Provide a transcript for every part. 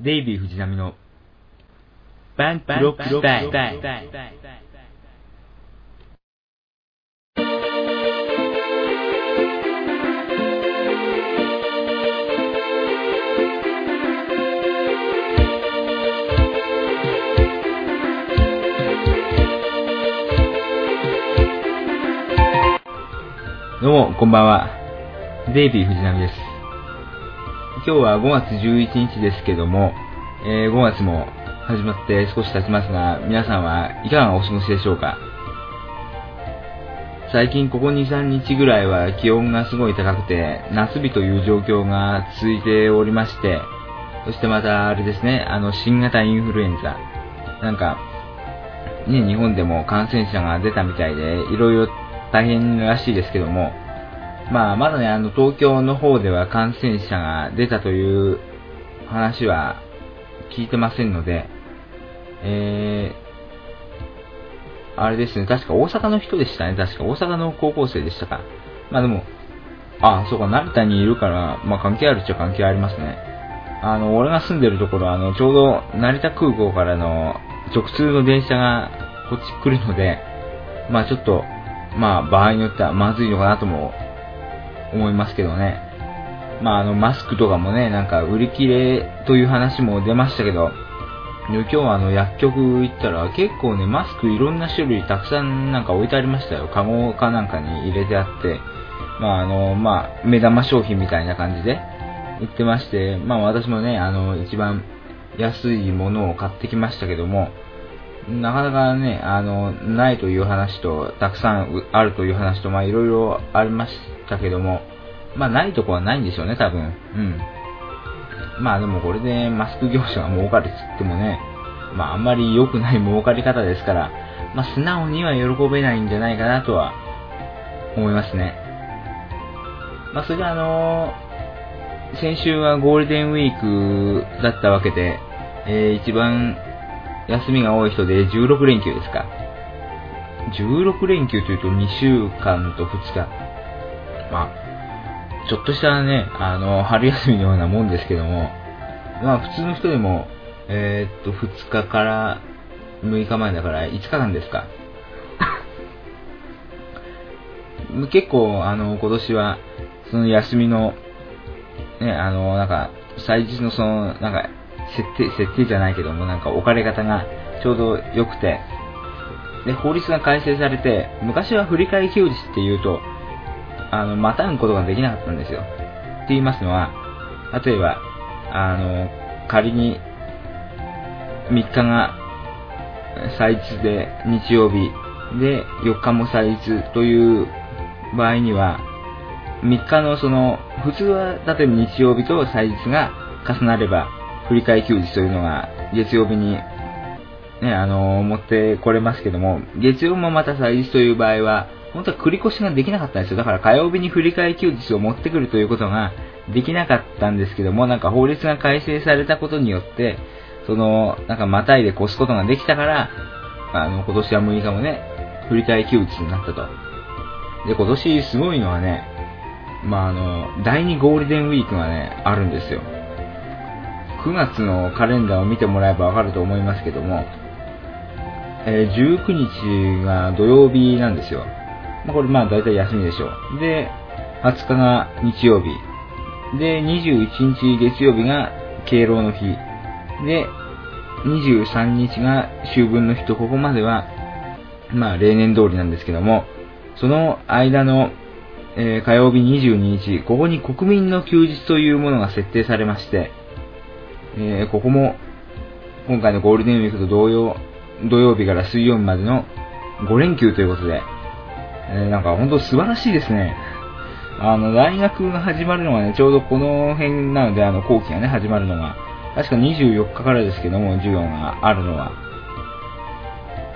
デイビー・藤波のバンプロックスタイル。どうも、こんばんは。デイビー藤波です。今日は5月11日ですけども、えー5月も始まって少し経ちますが、皆さんはいかがお過ごしでしょうか？最近ここ2、3日ぐらいは気温がすごい高くて、夏日という状況が続いておりまして、そしてまたあれですね、あの新型インフルエンザ。なんか、ね、日本でも感染者が出たみたいで、いろいろ大変らしいですけども、まあ、まだね、あの、東京の方では感染者が出たという話は聞いてませんので、えー、あれですね、確か大阪の人でしたね、確か大阪の高校生でしたか。まあでも、あ、そうか、成田にいるから、まあ関係あるっちゃ関係ありますね。あの、俺が住んでるところ、あの、ちょうど成田空港からの直通の電車がこっち来るので、まあちょっと、まあ場合によってはまずいのかなとも思いますけどね。まああの、マスクとかもね、なんか売り切れという話も出ましたけど、今日はあの薬局行ったら結構ね、マスクいろんな種類たくさんなんか置いてありましたよ。カゴかなんかに入れてあって、まああの、まあ目玉商品みたいな感じで売ってまして、まあ私もね、あの、一番安いものを買ってきましたけども、なかなかね、あの、ないという話と、たくさんあるという話と、まあいろいろありましたけども、まあないとこはないんでしょうね、多分。うん。まあでもこれでマスク業者が儲かるっつってもね、まああんまり良くない儲かり方ですから、まあ素直には喜べないんじゃないかなとは思いますね。まあそれであの先週はゴールデンウィークだったわけで、えー一番休みが多い人で16連休ですか。16連休というと2週間と2日。まあ、ちょっとしたね、あの、春休みのようなもんですけども、まあ普通の人でも、えーっと、2日から6日前だから5日間ですか。結構、あの、今年は、その休みの、ね、あの、なんか、祭日のその、なんか、設定、設定じゃないけども、なんか置かれ方がちょうど良くて、で、法律が改正されて、昔は振り替え休日って言うと、あの、またぐことができなかったんですよ。って言いますのは、例えば、あの、仮に、3日が祭日で日曜日で4日も祭日という場合には、3日のその、普通は例えば日曜日と祭日が重なれば、振り替え休日というのが月曜日に、ね、あの持ってこれますけども、月曜もまた祭日という場合は、本当は繰り越しができなかったんですよ。だから火曜日に振り替え休日を持ってくるということができなかったんですけども、なんか法律が改正されたことによって、その、なんかまたいで越すことができたから、あの、今年は6日もね、振り替え休日になったと。で、今年すごいのはね、まああの、第2ゴールデンウィークがね、あるんですよ。9月のカレンダーを見てもらえばわかると思いますけども、えー19日が土曜日なんですよ。まあ、これまあ大体休みでしょう。で、20日が日曜日。で、21日月曜日が敬老の日。で、23日が秋分の日と、ここまでは、まあ例年通りなんですけども、その間の、えー火曜日22日、ここに国民の休日というものが設定されまして、えーここも、今回のゴールデンウィークと同様、土曜日から水曜日までの5連休ということで、えーなんか本当素晴らしいですね。あの、大学が始まるのがね、ちょうどこの辺なので、あの、後期がね、始まるのが、確か24日からですけども、授業があるのは。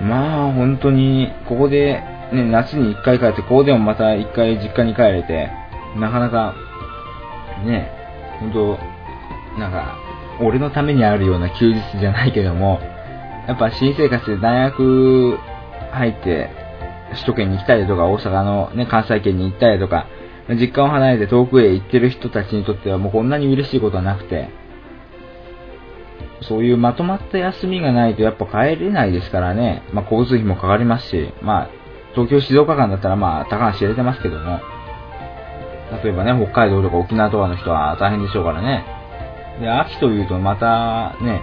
まあ、本当に、ここで、ね、夏に1回帰って、ここでもまた1回実家に帰れて、なかなか、ね、本当なんか、俺のためにあるような休日じゃないけども、やっぱ新生活で大学入って、首都圏に来たりとか、大阪のね、関西圏に行ったりとか、実家を離れて遠くへ行ってる人たちにとってはもうこんなに嬉しいことはなくて、そういうまとまった休みがないとやっぱ帰れないですからね。まあ、交通費もかかりますし、まあ、東京静岡間だったらまあ、高橋入れてますけども、例えばね、北海道とか沖縄とかの人は大変でしょうからね。で、秋というとまたね、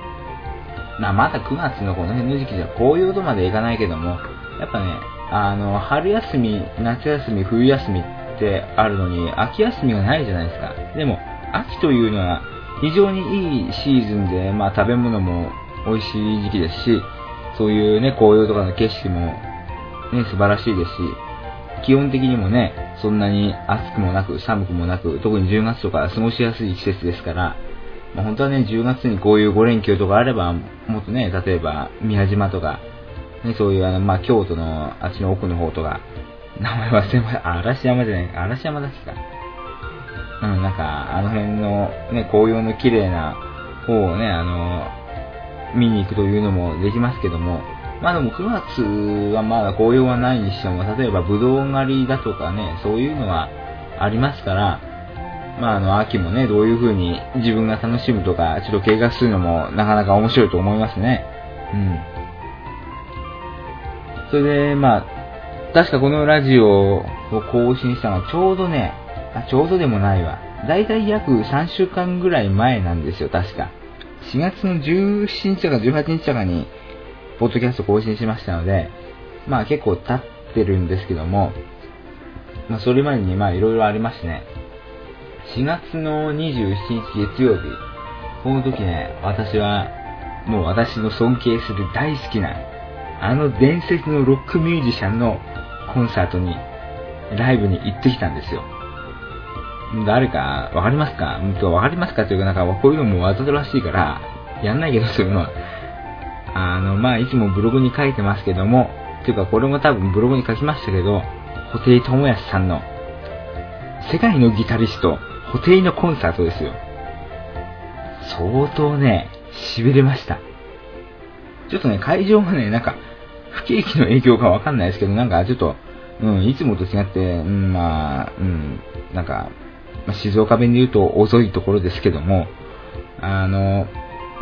まあ、まだ9月のこの辺の時期じゃ紅葉とまでいかないけども、やっぱね、あの、春休み、夏休み、冬休みってあるのに、秋休みがないじゃないですか。でも、秋というのは非常にいいシーズンで、まあ、食べ物も美味しい時期ですし、そういうね、紅葉とかの景色もね、素晴らしいですし、基本的にもね、そんなに暑くもなく寒くもなく、特に10月とか過ごしやすい季節ですから、まあ、本当はね、10月にこういう5連休とかあれば、もっとね、例えば宮島とか、ね、そういうあの、まあ、京都のあっちの奥の方とか、名前忘れました。嵐山じゃない、嵐山だっけか。うん、なんか、あの辺のね、紅葉の綺麗な方をね、あの、見に行くというのもできますけども、まあでも9月はまだ紅葉はないにしても、例えばブドウ狩りだとかね、そういうのはありますから、まああの秋もね、どういう風に自分が楽しむとか、ちょっと計画するのもなかなか面白いと思いますね。うん。それで、まあ、確かこのラジオを更新したのはちょうどね、あ、ちょうどでもないわ。だいたい約3週間ぐらい前なんですよ、確か。4月の17日とか18日とかに、ポッドキャスト更新しましたので、まあ結構経ってるんですけども、まあそれまでにまあいろいろありましてね、4月の27日月曜日、この時ね、私は、もう私の尊敬する大好きな、あの伝説のロックミュージシャンのコンサートに、ライブに行ってきたんですよ。誰か、わかりますか？わかりますか？というか、なんか、こういうのもわざとらしいから、やんないけど、そういうのは。あの、まあ、いつもブログに書いてますけども、ていうか、これも多分ブログに書きましたけど、布袋寅泰さんの、世界のギタリスト、布袋のコンサートですよ。相当ね、痺れました。ちょっとね、会場がね、なんか、不景気の影響かわかんないですけど、なんかちょっと、うん、いつもと違って、うん、まあ、うん、なんか、まあ、静岡弁で言うと遅いところですけども、あの、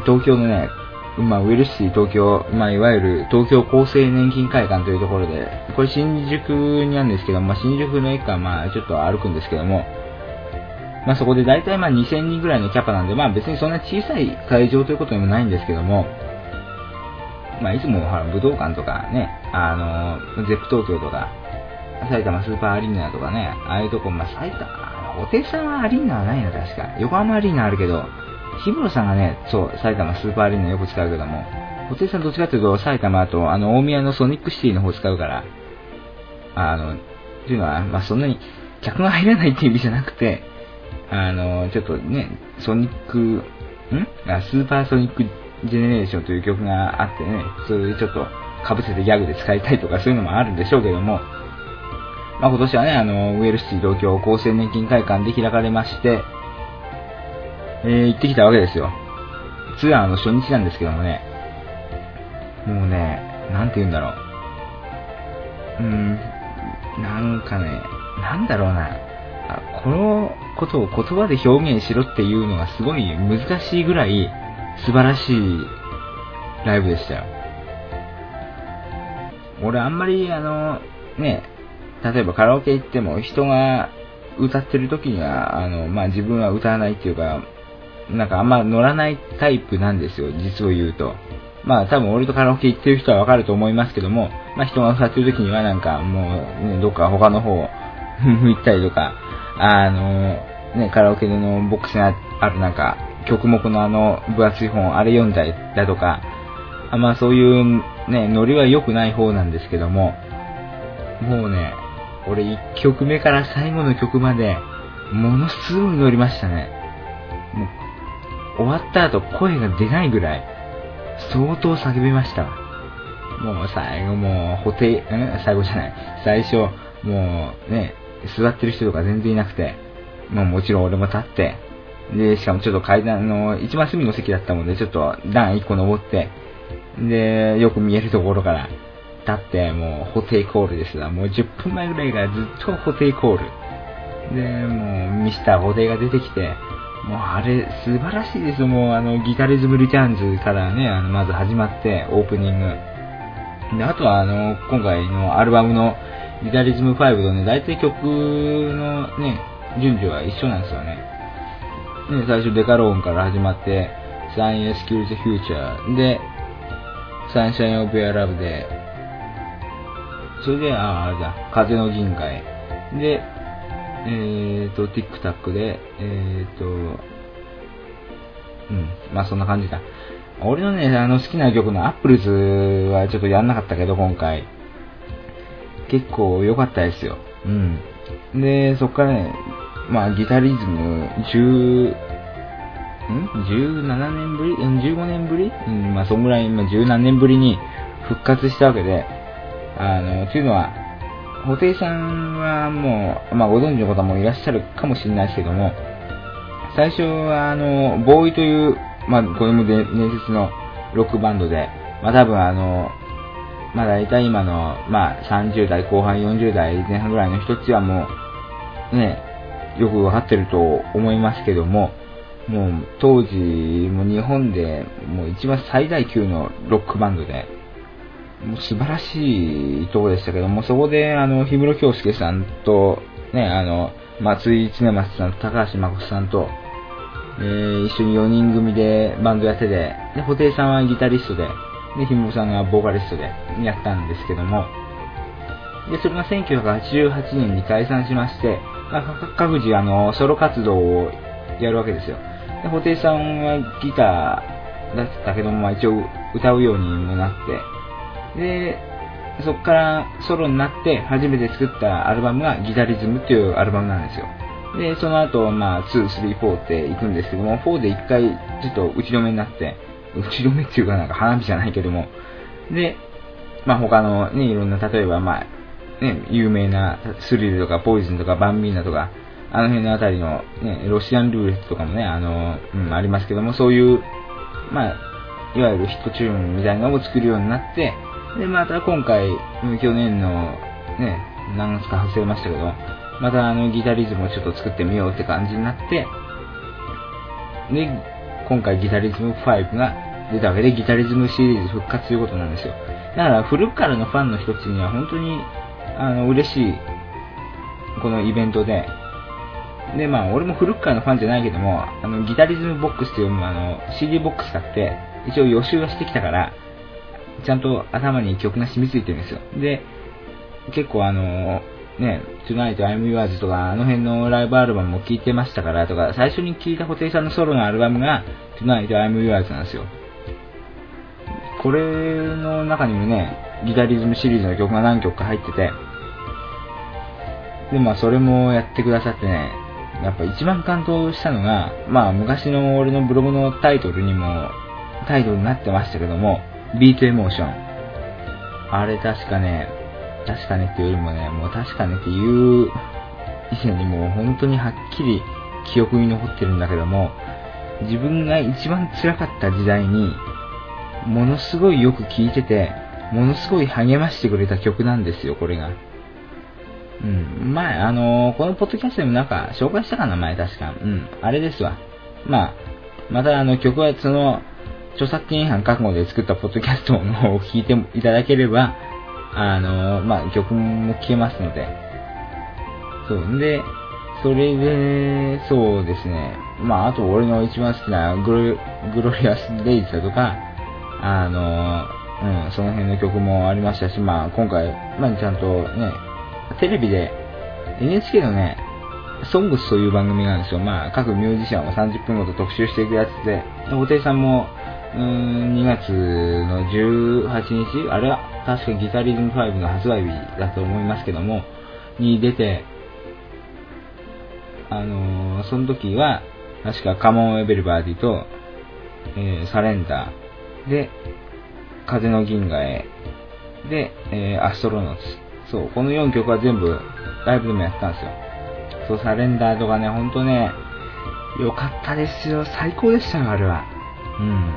東京のね、まあ、ウェルシティ東京、まあ、いわゆる東京厚生年金会館というところで、これ新宿にあるんですけど、まあ、新宿の駅からまあ、ちょっと歩くんですけども、まあ、そこで大体まあ2000人ぐらいのキャパなんで、まあ、別にそんな小さい会場ということでもないんですけども、まあ、いつもほら武道館とかね、あの、ゼップ東京とか、埼玉スーパーアリーナとかね、ああいうとこ、まあ、埼玉、お手さんはアリーナはないな、確か。横浜アリーナあるけど、日室さんがね、そう、埼玉スーパーアリーナよく使うけども、お手さんどっちかっていうと、埼玉と、あの、大宮のソニックシティの方使うから、あの、っていうのは、まあ、そんなに客が入らないっていう意味じゃなくて、あの、ちょっとね、ソニック、ん？あスーパーソニックジェネレーションという曲があってね、それでちょっと被せてギャグで使いたいとかそういうのもあるんでしょうけども、まあ、今年はね、あの、ウェルシティ東京厚生年金会館で開かれまして、えー、行ってきたわけですよ。ツアーの初日なんですけどもね、もうね、なんて言うんだろう。うーん、なんかね、なんだろうな。このことを言葉で表現しろっていうのがすごい難しいぐらい素晴らしいライブでしたよ。俺あんまりあの、ね、例えばカラオケ行っても人が歌ってる時には、あの、まあ、自分は歌わないっていうか、なんかあんま乗らないタイプなんですよ、実を言うと。まあ多分俺とカラオケ行ってる人はわかると思いますけども、まあ人が歌ってる時にはなんかもう、ね、どっか他の方を 向いたりとか、あの、ね、カラオケのボックスにあるなんか曲目のあの分厚い本、あれ読んだりだとか、あまあそういうね、ノリは良くない方なんですけども、もうね、俺1曲目から最後の曲まで、ものすごい乗りましたね。もう、終わった後声が出ないぐらい、相当叫びました。もう最後もう、補定、ん最後じゃない。最初、もうね、座ってる人とか全然いなくて、まあもちろん俺も立って、で、しかもちょっと階段の、一番隅の席だったもんで、ちょっと段1個登って、で、よく見えるところから立って、もう、補定コールですが、もう10分前ぐらいからずっと補定コール。で、もう、ミスター補定が出てきて、もうあれ、素晴らしいです。もうあの、ギタリズムリターンズからね、あの、まず始まって、オープニング。で、あとはあの、今回のアルバムのギタリズム5とね、大体曲のね、順序は一緒なんですよね。ね、最初デカローンから始まって、Science Kills the Future で、Sunshine of Your Love で、それで、あ、あれだ、風の銀河へ。で、えーと、ティックタックで、えーと、うん、まあそんな感じか。俺のね、あの好きな曲のアップルズはちょっとやんなかったけど、今回。結構良かったですよ。うん。で、そっからね、まあギタリズム10、ん ?17 年ぶり ?15 年ぶり？うん、まあそんぐらい、まあ十何年ぶりに復活したわけで、あの、っていうのは、布袋さんはもう、まあ、ご存知の方もいらっしゃるかもしれないですけども、最初は、あの、ボーイという、まあ、これも伝説のロックバンドで、まあ、多分あの、まあ、大体今の、まあ、30代後半、40代前半ぐらいの人たちはもう、ね、よくわかってると思いますけども、もう当時、も日本でもう一番最大級のロックバンドで、もう素晴らしいとこでしたけども、そこで、あの、氷室京介さんと、ね、あの、松井常松さんと高橋誠さんと、えー、一緒に4人組でバンドやってて、で、布袋さんはギタリストで、で、氷室さんがボーカリストでやったんですけども、で、それが1988年に解散しまして、各自、あの、ソロ活動をやるわけですよ。で、布袋さんはギターだったけども、まあ、一応歌うようにもなって、で、そこからソロになって初めて作ったアルバムがギタリズムっていうアルバムなんですよ。で、その後、まあ、2、3、4って行くんですけども、4で一回ちょっと打ち止めになって、打ち止めっていうかなんか花火じゃないけども、で、まあ他のね、いろんな、例えばまあ、ね、有名なスリルとかポイズンとかバンビーナとか、あの辺のあたりの、ね、ロシアンルーレットとかもね、あの、うん、ありますけども、そういう、まあ、いわゆるヒットチューンみたいなのを作るようになって、で、また今回、去年の、ね、何月か忘れましたけど、またあのギタリズムをちょっと作ってみようって感じになって、で、今回ギタリズム5が出たわけで、ギタリズムシリーズ復活ということなんですよ。だから古くからのファンの人たちには本当に、あの、嬉しい、このイベントで、で、まあ、俺も古くからのファンじゃないけども、あの、ギタリズムボックスっていう、あの、CD ボックス買って、一応予習はしてきたから、ちゃんと頭に曲が染みついてるんですよ。で、結構あの、ね、Tonight I'm Yours とか、あの辺のライブアルバムも聴いてましたからとか、最初に聴いた布袋さんのソロのアルバムが Tonight I'm Yours なんですよ。これの中にもね、ギタリズムシリーズの曲が何曲か入ってて、で、まあそれもやってくださってね、やっぱ一番感動したのが、まあ昔の俺のブログのタイトルにも、タイトルになってましたけども、ビートエモーション。あれ確かね、確かねっていうよりもね、もう確かねっていう以前にもう本当にはっきり記憶に残ってるんだけども、自分が一番辛かった時代に、ものすごいよく聴いてて、ものすごい励ましてくれた曲なんですよ、これが。うん。前、あのー、このポッドキャストでもなんか紹介したかな、前確か。うん。あれですわ。まあ、またあの曲はその、著作権違反覚悟で作ったポッドキャストのを聞いていただければ、あの、まあ、曲も聴けますので。そう。んで、それで、そうですね。まあ、あと俺の一番好きなグログロリアス・デイズだとか、あの、うん、その辺の曲もありましたし、まあ、今回、まあ、ちゃんとね、テレビで、NHK のね、ソングスという番組なんですよ。まあ、各ミュージシャンを30分ごと特集していくやつで、布袋さんも、うーん、2月の18日、あれは確かギタリズム5の発売日だと思いますけども、に出て、あのー、その時は、確かカモン・エベルバーディと、えー、サレンダー、で、風の銀河へ、で、えー、アストロノツ。そう、この4曲は全部ライブでもやったんですよ。そう、サレンダーとかね、ほんとね、よかったですよ。最高でしたよ、あれは。うん。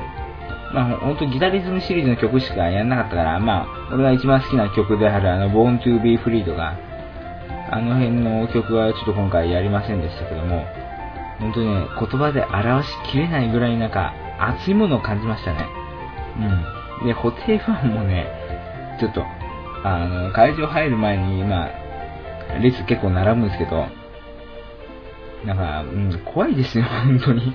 まあ、本当ギタリズムシリーズの曲しかやんなかったから、まあ、俺が一番好きな曲である、あの、Born to be Free とか、あの辺の曲はちょっと今回やりませんでしたけども、本当にね、言葉で表しきれないぐらいなんか、熱いものを感じましたね。うん。で、固定ファンもね、ちょっと、あの、会場入る前に、まあ、列結構並ぶんですけど、なんか、うん、怖いですよ、本当に。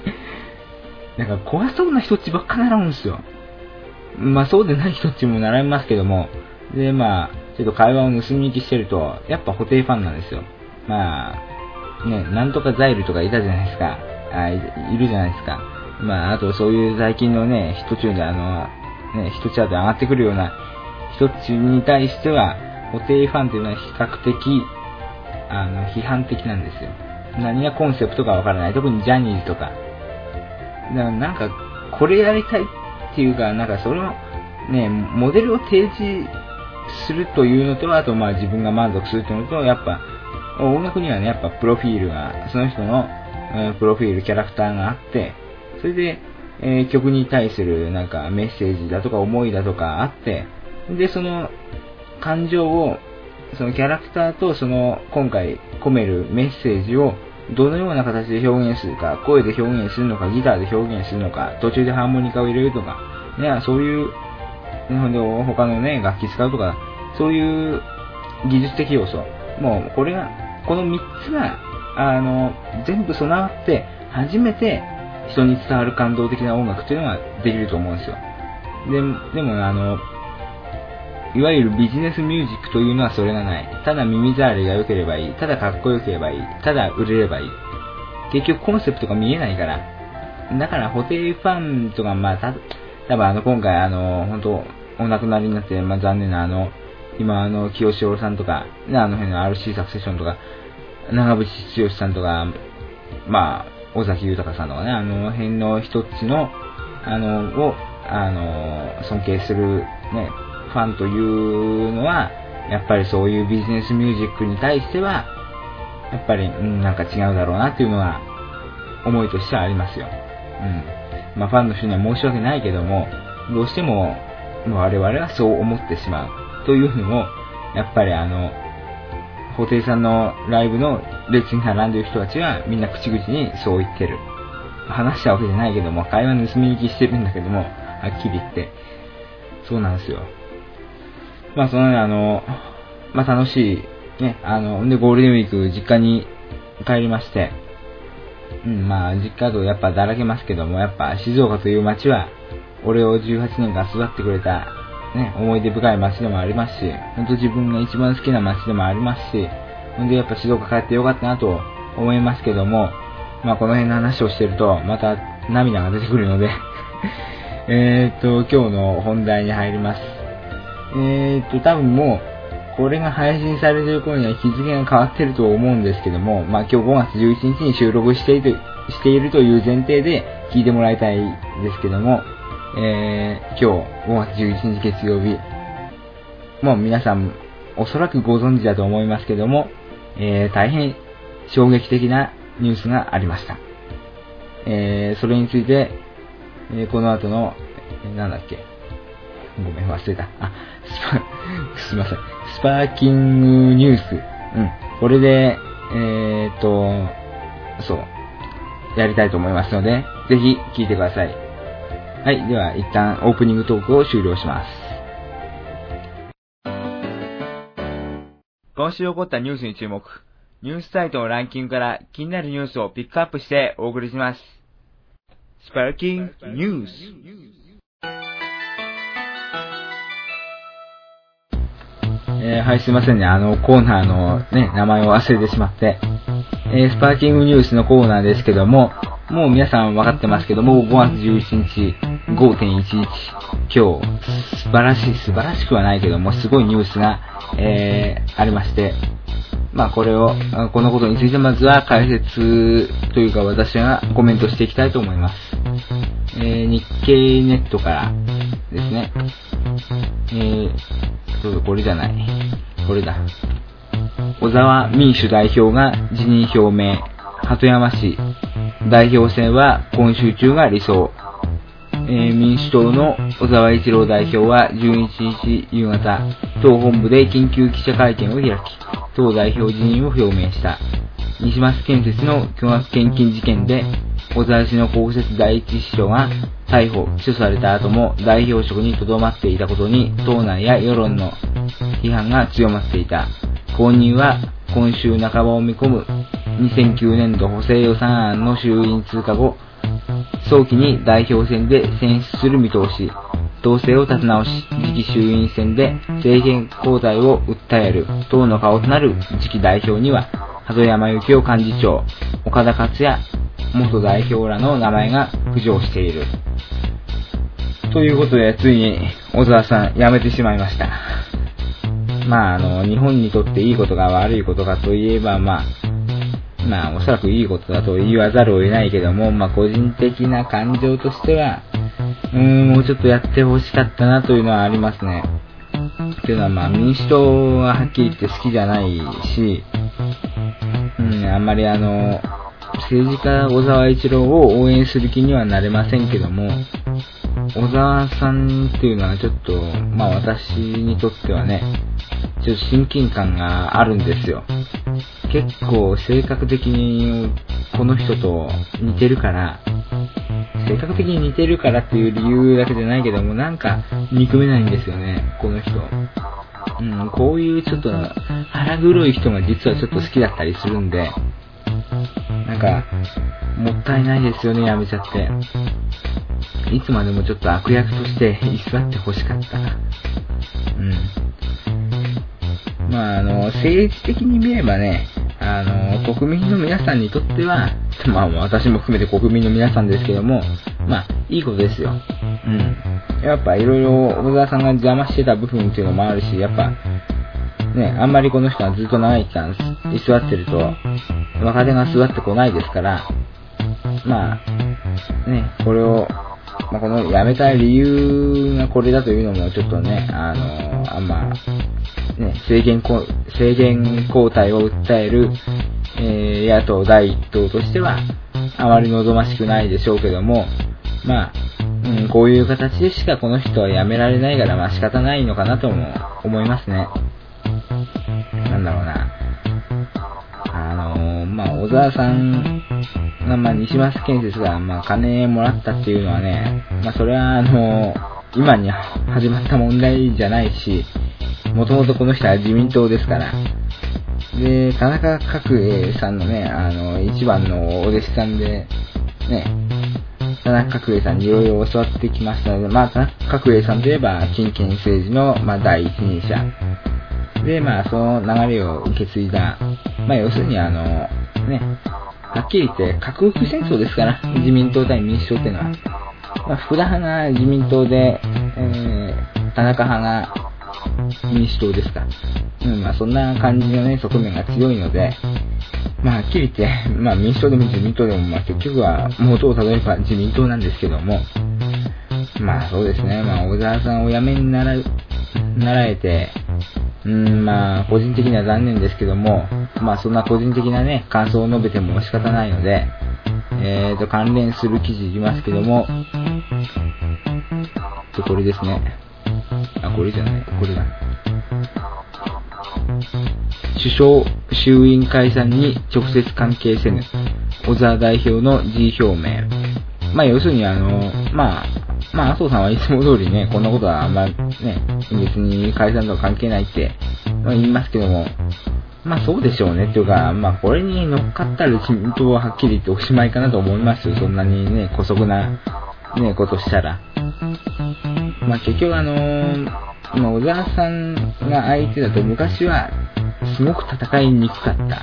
なんか怖そうな人っちばっか並ぶんですよ。まあそうでない人っちも並びますけども、で、まあ、ちょっと会話を盗み聞きしてると、やっぱ固定ファンなんですよ。まあ、ね、なんとかザイルとかいたじゃないですか。あいいるじゃないですか。まあ、あとそういう最近のね、人中であの、ね、人チャート上がってくるような人中に対しては、固定ファンっていうのは比較的、あの、批判的なんですよ。何がコンセプトかわからない。特にジャニーズとか。だからなんか、これやりたいっていうか、なんかその、ね、モデルを提示するというのと、あとまあ自分が満足するというのと、やっぱ、音楽にはね、やっぱプロフィールが、その人の、えプロフィール、キャラクターがあって、それで、えー曲に対するなんかメッセージだとか思いだとかあって、で、その感情を、そのキャラクターとその今回込めるメッセージをどのような形で表現するか、声で表現するのか、ギターで表現するのか、途中でハーモニカを入れるとか、ね、そういう、他のね、楽器使うとか、そういう技術的要素。もう、これが、この3つが、あの、全部備わって、初めて人に伝わる感動的な音楽っていうのができると思うんですよ。ででも、あの、いわゆるビジネスミュージックというのはそれがない。ただ耳障りが良ければいい。ただかっこよければいい。ただ売れればいい。結局コンセプトが見えないから。だから、ホテルファンとか、まあ、た多分あの、今回あの、本当お亡くなりになって、まあ残念なあの、今あの、清志郎さんとか、ね、あの辺の RC サクセションとか、長渕剛さんとか、まあ、尾崎豊さんとかね、あの辺の人っちの、あの、を、あの、尊敬する、ね、ファンというのは、やっぱりそういうビジネスミュージックに対しては、やっぱり、うん、なんか違うだろうなっていうのは、思いとしてはありますよ。うん。まあ、ファンの人には申し訳ないけども、どうしても、我々はそう思ってしまう。というのも、やっぱりあの、布袋さんのライブの列に並んでる人たちはみんな口々にそう言ってる。話したわけじゃないけども、会話盗み聞きしてるんだけども、はっきり言って。そうなんですよ。まあそのね、あの、まあ楽しい、ね、あの、でゴールデンウィーク実家に帰りまして、うん、まあ実家とやっぱだらけますけども、やっぱ静岡という街は、俺を18年間育ってくれた、ね、思い出深い街でもありますし、本当自分が一番好きな街でもありますし、ほんでやっぱ静岡帰ってよかったなと思いますけども、まあこの辺の話をしてると、また涙が出てくるので、えっと、今日の本題に入ります。えーっと、多分もう、これが配信されてる頃には日付が変わってると思うんですけども、まあ今日5月11日に収録しているしているという前提で聞いてもらいたいですけども、えー、今日5月11日月曜日、もう皆さんおそらくご存知だと思いますけども、えー、大変衝撃的なニュースがありました。えー、それについて、えーこの後の、えなんだっけ、ごめん、忘れた。あ、スパ、すいません。スパーキングニュース。うん。これで、えーっと、そう、やりたいと思いますので、ぜひ聞いてください。はい。では、一旦オープニングトークを終了します。今週起こったニュースに注目。ニュースサイトのランキングから気になるニュースをピックアップしてお送りします。スパーキングニュース。えーはい、すいませんね。あの、コーナーのね、名前を忘れてしまって。えースパーキングニュースのコーナーですけども、もう皆さん分かってますけども、5月11日、5.11、今日、素晴らしい、素晴らしくはないけども、すごいニュースが、えーありまして、まあこれを、このことについてまずは解説というか私がコメントしていきたいと思います。えー日経ネットからですね、えー、そうこれじゃない。これだ。小沢民主代表が辞任表明。鳩山市代表選は今週中が理想。えー民主党の小沢一郎代表は11日夕方、党本部で緊急記者会見を開き、党代表辞任を表明した。西松建設の巨額献金事件で、小沢氏の公設第一秘書が逮捕、起訴された後も代表職に留まっていたことに、党内や世論の批判が強まっていた。後任は今週半ばを見込む2009年度補正予算案の衆院通過後、早期に代表選で選出する見通し、統制を立て直し、次期衆院選で政権交代を訴える党の顔となる次期代表には、鳩山幸夫幹事長、岡田克也元代表らの名前が浮上している。ということで、ついに小沢さん辞めてしまいました。まあ、あの、日本にとっていいことが悪いことかといえば、まあ、まあ、おそらくいいことだと言わざるを得ないけども、まあ、個人的な感情としては、うーん、もうちょっとやってほしかったなというのはありますね。というのは、まあ、民主党ははっきり言って好きじゃないし、うん、あんまりあの、政治家小沢一郎を応援する気にはなれませんけども、小沢さんっていうのはちょっと、まあ私にとってはね、ちょっと親近感があるんですよ。結構性格的にこの人と似てるから、性格的に似てるからっていう理由だけじゃないけども、なんか憎めないんですよね、この人。うん、こういうちょっと腹黒い人が実はちょっと好きだったりするんで、なんか、もったいないですよね、やめちゃって。いつまでもちょっと悪役として居座って欲しかった。うん。まあ、あの、政治的に見ればね、あの、国民の皆さんにとっては、まあ、私も含めて国民の皆さんですけども、まあ、いいことですよ。うん。やっぱいろいろ小沢さんが邪魔してた部分っていうのもあるし、やっぱ、ね、あんまりこの人はずっと長い期間居座ってると、若手が座ってこないですから、まあ、ね、これを、まあ、この辞めた理由がこれだというのもちょっとね、あの、あんま、ね、政権政権交代を訴える、えー、野党第一党としては、あまり望ましくないでしょうけども、まあ、うん、こういう形でしかこの人は辞められないから、まあ仕方ないのかなとも思いますね。なんだろうな。小沢さんが、まあ、西松建設が、まあ、金もらったっていうのはね、まあ、それは、あの、今に始まった問題じゃないし、もともとこの人は自民党ですから。で、田中角栄さんのね、あの、一番のお弟子さんで、ね、田中角栄さんにいろいろ教わってきましたので、まあ、田中角栄さんといえば、金権政治の、まあ、第一人者。で、まあ、その流れを受け継いだ、まあ、要するにあの、ね、はっきり言って核戦争ですから、自民党対民主党っていうのは。まあ、福田派が自民党で、えー、田中派が民主党ですか。うん、まあ、そんな感じのね、側面が強いので、まあ、はっきり言って、まあ、民主党でも自民党でも、まあ、結局は元をたどれば自民党なんですけども、まあ、そうですね、まあ、小沢さんをお辞めになら、なられて、うん、まあ、個人的には残念ですけども、まあ、そんな個人的なね、感想を述べても仕方ないので、えーと、関連する記事いきますけども、と、これですね。あ、これじゃない、これだ。首相衆院解散に直接関係せぬ、小沢代表の辞意表明。まあ、要するにあの、まあ、まあ、麻生さんはいつも通りね、こんなことはあんまね、別に解散とは関係ないって、まあ、言いますけども、まあそうでしょうねっていうか、まあこれに乗っかったら自民党ははっきり言っておしまいかなと思います。そんなにね、姑息な、ね、ことしたら。まあ結局あのー、まあ小沢さんが相手だと昔はすごく戦いにくかった。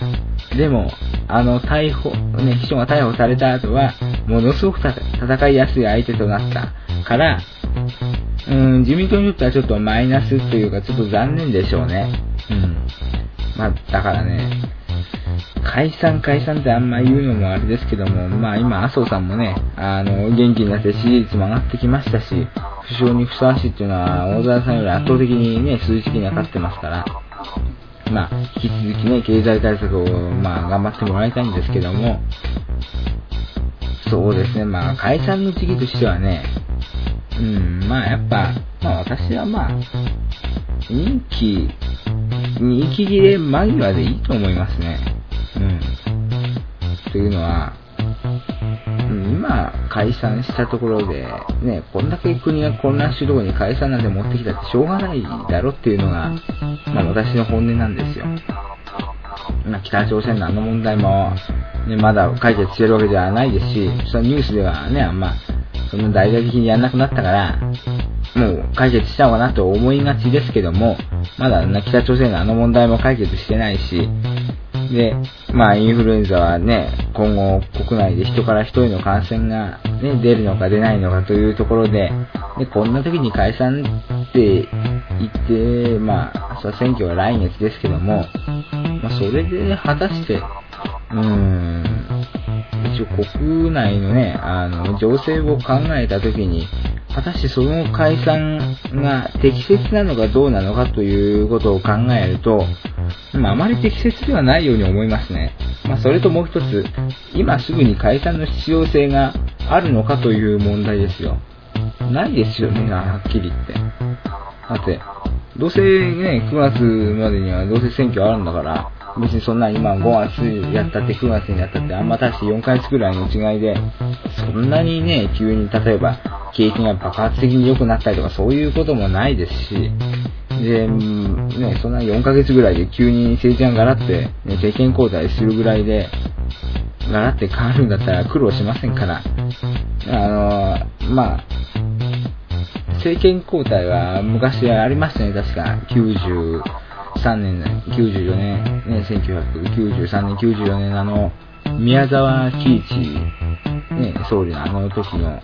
でも、あの逮捕、ね、秘書が逮捕された後は、ものすごく戦いやすい相手となった。から、うん、自民党にとってはちょっとマイナスというか、ちょっと残念でしょうね。うん。まあ、だからね、解散解散ってあんま言うのもあれですけども、まあ今、麻生さんもね、あの、元気になって支持率も上がってきましたし、首相にふさわしいっていうのは、大沢さんより圧倒的にね、数字的には勝ってますから、まあ、引き続きね、経済対策を、まあ、頑張ってもらいたいんですけども、そうですね、まあ、解散の時期としてはね、うん、まあやっぱ、まあ私はまあ、任期、任期切れ間際でいいと思いますね。うん。というのは、今、解散したところで、ね、こんだけ国が混乱してるところに解散なんて持ってきたってしょうがないだろっていうのが、まあ私の本音なんですよ。ま北朝鮮のあの問題も、ね、まだ解決してるわけではないですし、そのニュースではね、あんま、そん大々的にやんなくなったから、もう解決したのかなと思いがちですけども、まだ北朝鮮のあの問題も解決してないし、で、まあインフルエンザはね、今後国内で人から人の感染がね、出るのか出ないのかというところで、で、こんな時に解散って言って、まあ、選挙は来月ですけども、まあそれで果たして、うーん、一応国内のね、あの、情勢を考えた時に、果たしてその解散が適切なのかどうなのかということを考えると、まあ、まり適切ではないように思いますね。まあ、それともう一つ、今すぐに解散の必要性があるのかという問題ですよ。ないですよね、はっきり言って。だって、どうせね、9月までにはどうせ選挙あるんだから、別にそんな今5月やったって9月にやったってあんま大して4ヶ月くらいの違いで、そんなにね、急に例えば景気が爆発的に良くなったりとかそういうこともないですし、で、ね、そんな4ヶ月ぐらいで急に政治がガラって、ね、政権交代するぐらいで、ガラって変わるんだったら苦労しませんから、あのまあ、政権交代は昔ありましたね、確か。90、3年、94年、ね、1993年、94年あの、宮沢喜一、ね、総理のあの時の、ね、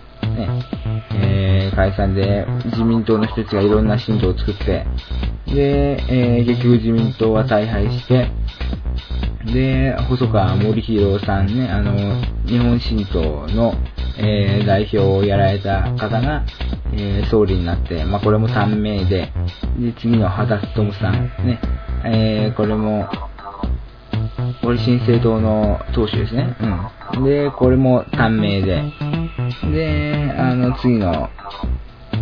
えー、解散で自民党の人たちがいろんな新党を作って、で、えー、結局自民党は大敗して、で、細川森弘さんね、あの、日本新党の、えー、代表をやられた方が、えー、総理になって、まあ、これも短命で、で、次の肌友さん、ね、えー、これも、これ新政党の党首ですね。うん。で、これも短命で、で、あの、次の、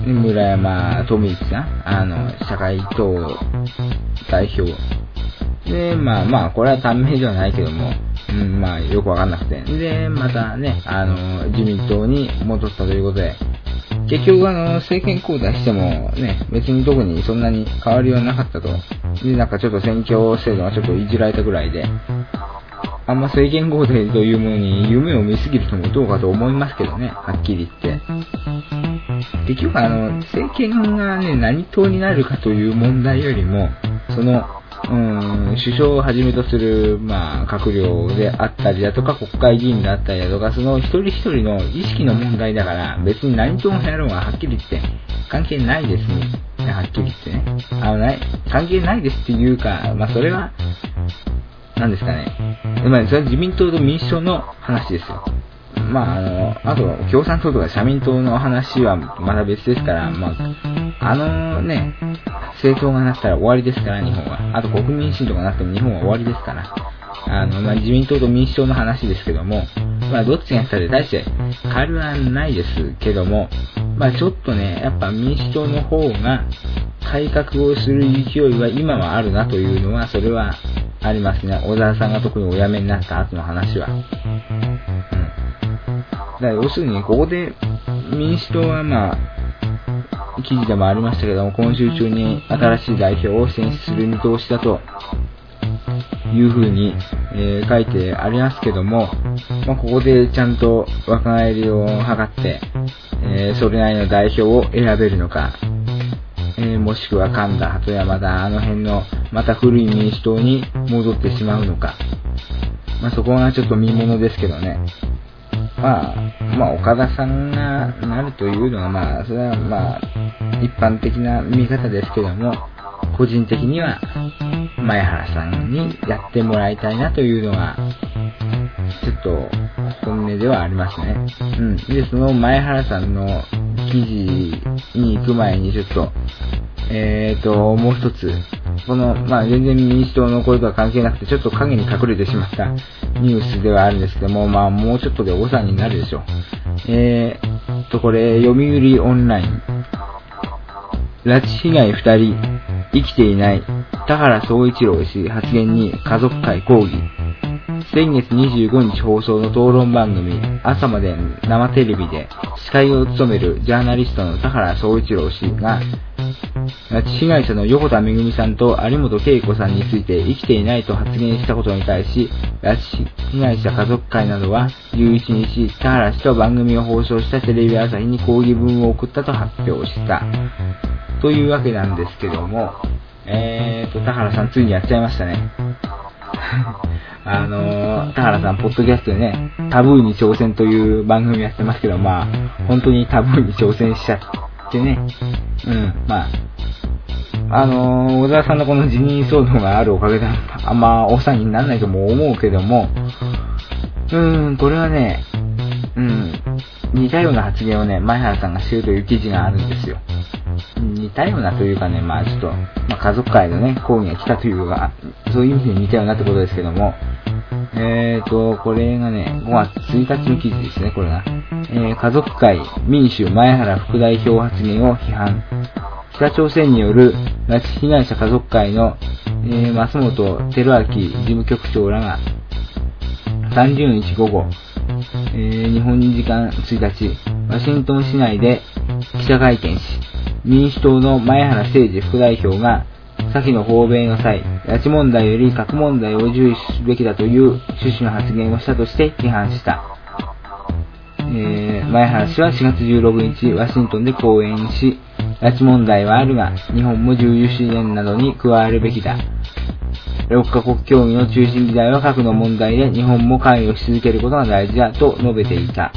村山富一さん、あの、社会党代表。で、まあまあ、これは短命ではないけども、うん、まあ、よくわかんなくて。で、またね、あの、自民党に戻ったということで、結局あの、政権交代してもね、別に特にそんなに変わりはなかったと。で、なんかちょっと選挙制度がちょっといじられたぐらいで、あんま政権交代というものに夢を見すぎるのもどうかと思いますけどね、はっきり言って。結局あの、政権がね、何党になるかという問題よりも、その、うん、首相をはじめとする、まあ、閣僚であったりだとか、国会議員であったりだとか、その一人一人の意識の問題だから、別に何ともやろうがはっきり言って、関係ないですね。はっきり言ってね。あの、ない、関係ないですっていうか、まあ、それは、何ですかね。まあ、それは自民党と民主党の話ですよ。まあ、あの、あと、共産党とか社民党の話はまた別ですから、まあ、あのね、政党がなったら終わりですから、日本は。あと国民新とかなっても日本は終わりですから。あの、まあ、自民党と民主党の話ですけども、まあ、どっちがやったで大して変わりはないですけども、まあ、ちょっとね、やっぱ民主党の方が改革をする勢いは今はあるなというのは、それはありますね。小沢さんが特にお辞めになった後の話は。うん。だから要するに、ここで民主党はまあ、記事でもありましたけども、今週中に新しい代表を選出する見通しだというふうに、えー、書いてありますけども、まあ、ここでちゃんと若返りを図って、えー、それなりの代表を選べるのか、えー、もしくは神田、鳩山田、あの辺のまた古い民主党に戻ってしまうのか、まあ、そこがちょっと見ものですけどね。まあ、まあ、岡田さんがなるというのは、まあ、それはまあ、一般的な見方ですけども、個人的には、前原さんにやってもらいたいなというのが、ちょっと本音ではありますね。うん。で、その前原さんの記事に行く前にちょっと、えーと、もう一つ、この、まあ、全然民主党の声とは関係なくて、ちょっと影に隠れてしまったニュースではあるんですけども、まあ、もうちょっとで誤算になるでしょう。えーと、これ、読売オンライン。拉致被害二人、生きていない、田原総一郎氏発言に家族会抗議。先月25日放送の討論番組、朝まで生テレビで司会を務めるジャーナリストの田原総一郎氏が、拉致被害者の横田めぐみさんと有本恵子さんについて生きていないと発言したことに対し、拉致被害者家族会などは11日、田原氏と番組を放送したテレビ朝日に抗議文を送ったと発表した。というわけなんですけども、えーと、田原さんついにやっちゃいましたね。あのー、田原さん、ポッドキャストでね、タブーに挑戦という番組やってますけど、まあ、本当にタブーに挑戦しちゃってね、うん、まあ、あのー、小沢さんのこの辞任騒動があるおかげで、あんま大騒ぎにならないとも思うけども、うーん、これはね、うん、似たような発言をね、前原さんがしてるという記事があるんですよ。似たようなというかね、まあちょっと、まあ、家族会のね、抗議が来たというか、そういう意味で似たようなってことですけども、えーと、これがね、5月1日の記事ですね、これが。えー、家族会民主前原副代表発言を批判。北朝鮮による拉致被害者家族会の、えー、松本照明事務局長らが30日午後、えー、日本時間1日、ワシントン市内で記者会見し、民主党の前原誠司副代表が、先の訪米の際、拉致問題より核問題を重視すべきだという趣旨の発言をしたとして批判した。えー、前原氏は4月16日、ワシントンで講演し、拉致問題はあるが、日本も重油資源などに加わるべきだ。6カ国協議の中心議題は核の問題で日本も関与し続けることが大事だと述べていた。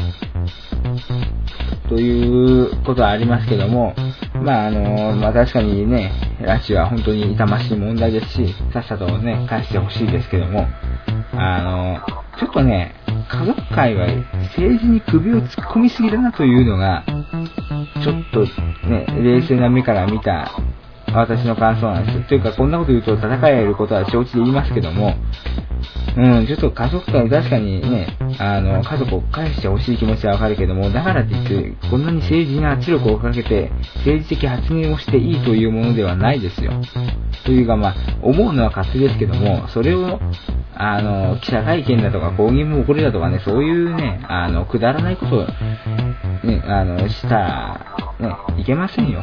ということはありますけども、まああの、まあ確かにね、拉致は本当に痛ましい問題ですし、さっさとね、返してほしいですけども、あの、ちょっとね、家族会は政治に首を突っ込みすぎだなというのが、ちょっとね、冷静な目から見た私の感想なんです。というか、こんなこと言うと戦えることは承知で言いますけども、うん、ちょっと家族間、確かにね、あの、家族を返してほしい気持ちはわかるけども、だからといって、こんなに政治に圧力をかけて、政治的発言をしていいというものではないですよ。というか、まあ、思うのは勝手ですけども、それを、あの、記者会見だとか、抗議も起こりだとかね、そういうね、あの、くだらないことを、ね、あの、したね、いけませんよ。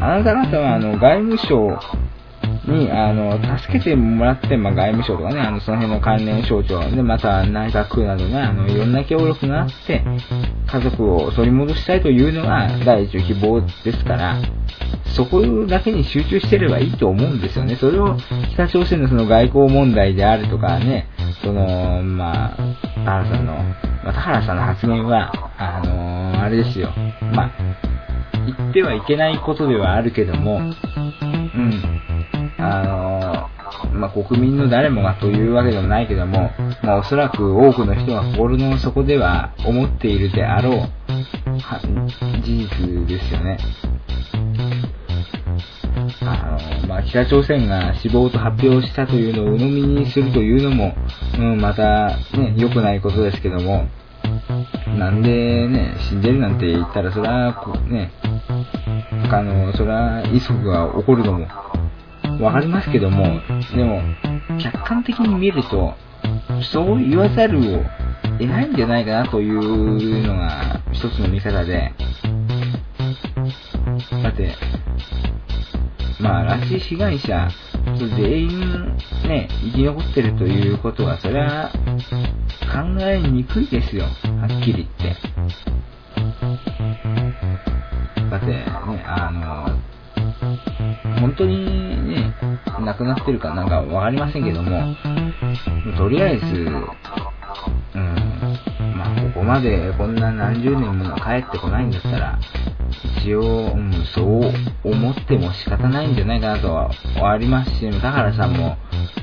あなた方は、あの、外務省に、あの、助けてもらって、まあ、外務省とかね、あの、その辺の関連省庁で、また内閣府などが、あの、いろんな協力があって、家族を取り戻したいというのが第一希望ですから、そこだけに集中してればいいと思うんですよね。それを北朝鮮のその外交問題であるとかね、その、まあ、田原さんの、ま、原さんの発言は、あのー、あれですよ。まあ、言ってはいけないことではあるけども、うん。あの、まあ、国民の誰もがというわけでもないけども、まあ、おそらく多くの人が心の底では思っているであろう、事実ですよね。あの、まあ、北朝鮮が死亡と発表したというのを鵜呑みにするというのも、うん、また、ね、良くないことですけども、なんでね、死んでるなんて言ったら、それは、ね、あの、それは、遺族が起こるのも、わかりますけども、でも、客観的に見ると、そう言わざるを得ないんじゃないかなというのが一つの見方で、だって、まあ、拉致被害者、全員ね、生き残ってるということは、それは考えにくいですよ、はっきり言って。だってね、あの、本当にね、亡くなってるかなんかわかりませんけども、とりあえず、うん、まあ、ここまでこんな何十年も帰ってこないんだったら、一応、うん、そう思っても仕方ないんじゃないかなとはありますし、田原さんも、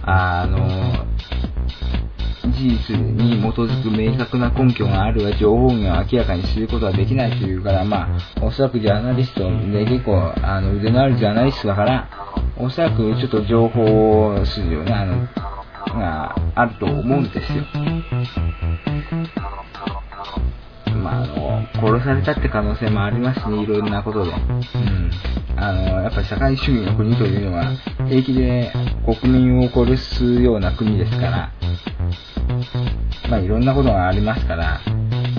あの、事実に基づく明確な根拠があるが情報源を明らかにすることはできないというから、まあ、おそらくジャーナリストで結構あの腕のあるジャーナリストだから、おそらくちょっと情報筋をね、あの、があると思うんですよ。まあ、あの、殺されたって可能性もありますね、いろんなことで。うん。あの、やっぱり社会主義の国というのは、平気で国民を殺すような国ですから、まあいろんなことがありますから、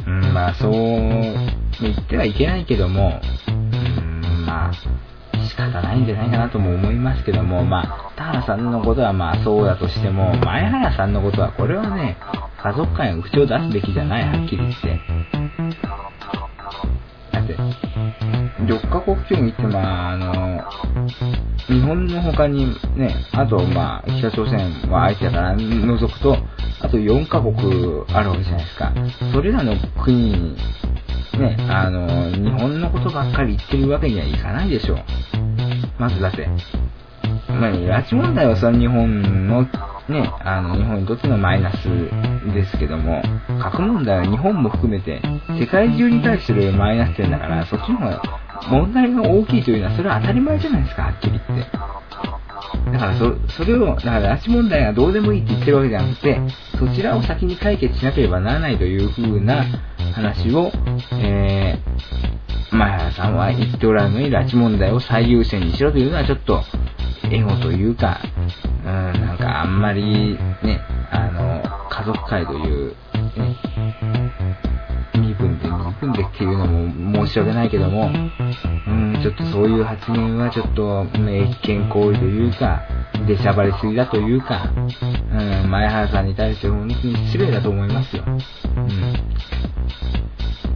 うん、まあそう言ってはいけないけども、うん、まあ仕方ないんじゃないかなとも思いますけども、まあ田原さんのことはまあそうだとしても、前原さんのことはこれはね、家族会の口を出すべきじゃない、はっきり言って。だって、6カ国協議ってまあ、あの、日本の他にね、あとまあ、北朝鮮は相手だから除くと、あと4カ国あるわけじゃないですか。それらの国に、ね、あの、日本のことばっかり言ってるわけにはいかないでしょう。まずだって、まあ、拉致問題はその日本の、ね、あの、日本にとってのマイナスですけども、核問題は日本も含めて、世界中に対するマイナス点だから、そっちの方が問題が大きいというのは、それは当たり前じゃないですか、はっきり言って。だからそ、それを、だから拉致問題がどうでもいいって言ってるわけじゃなくて、そちらを先に解決しなければならないという風な話を、えー、前原さんは言っておられるのに、拉致問題を最優先にしろというのはちょっと、エゴというか、うん、なんかあんまりね、あの、家族会という、ね、分で身分でっていうのも申し訳ないけども、うん、ちょっとそういう発言はちょっと、ね、一見行為というか、出しゃばりすぎだというか、うん、前原さんに対して本当に失礼だと思いますよ。うん。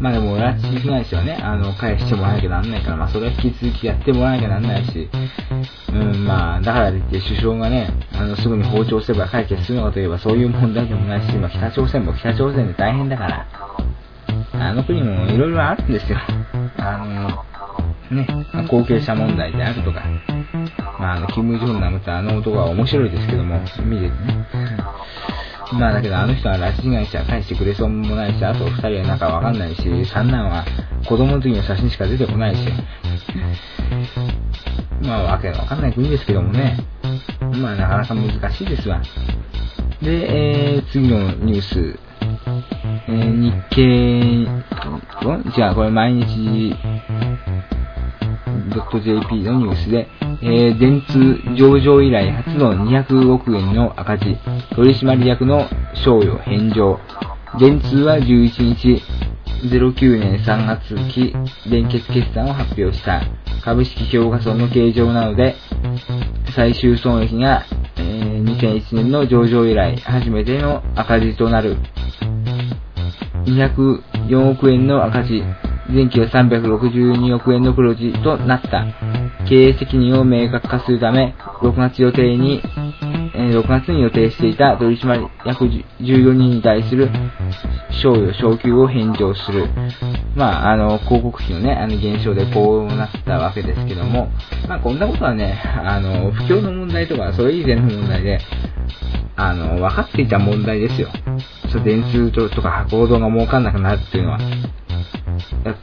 まあでも、拉致被害者はね、あの、返してもらわなきゃなんないから、まあそれは引き続きやってもらわなきゃなんないし、うん、まあ、だからといって首相がね、あの、すぐに包丁すれば解決するのかといえばそういう問題でもないし、まあ北朝鮮も北朝鮮で大変だから、あの国もいろいろあるんですよ。あの、ね、後継者問題であるとか、まあ、あの、キム・ジョンナムってあの男は面白いですけども、見ててね。まあだけどあの人は拉致被害者返してくれそうもないし、あと二人はなんかわかんないし、三男は子供の時の写真しか出てこないし。まあわけわかんない国ですけどもね。まあなかなか難しいですわ。で、えー、次のニュース。えー、日経、じゃあこれ毎日 .jp のニュースで、えー、電通上場以来初の200億円の赤字、取締役の賞与返上。電通は11日、09年3月期連結決算を発表した。株式評価損の計上などで、最終損益が、えー、2001年の上場以来初めての赤字となる204億円の赤字、前期は362億円の黒字となった。経営責任を明確化するため、6月予定に、6月に予定していた取締役14人に対する賞与昇給を返上する。まあ、あの、広告費のね、あの、減少でこうなったわけですけども、まあ、こんなことはね、あの、不況の問題とか、それ以前の問題で、あの、分かっていた問題ですよ。そ、電通とか報道が儲かんなくなるっていうのは。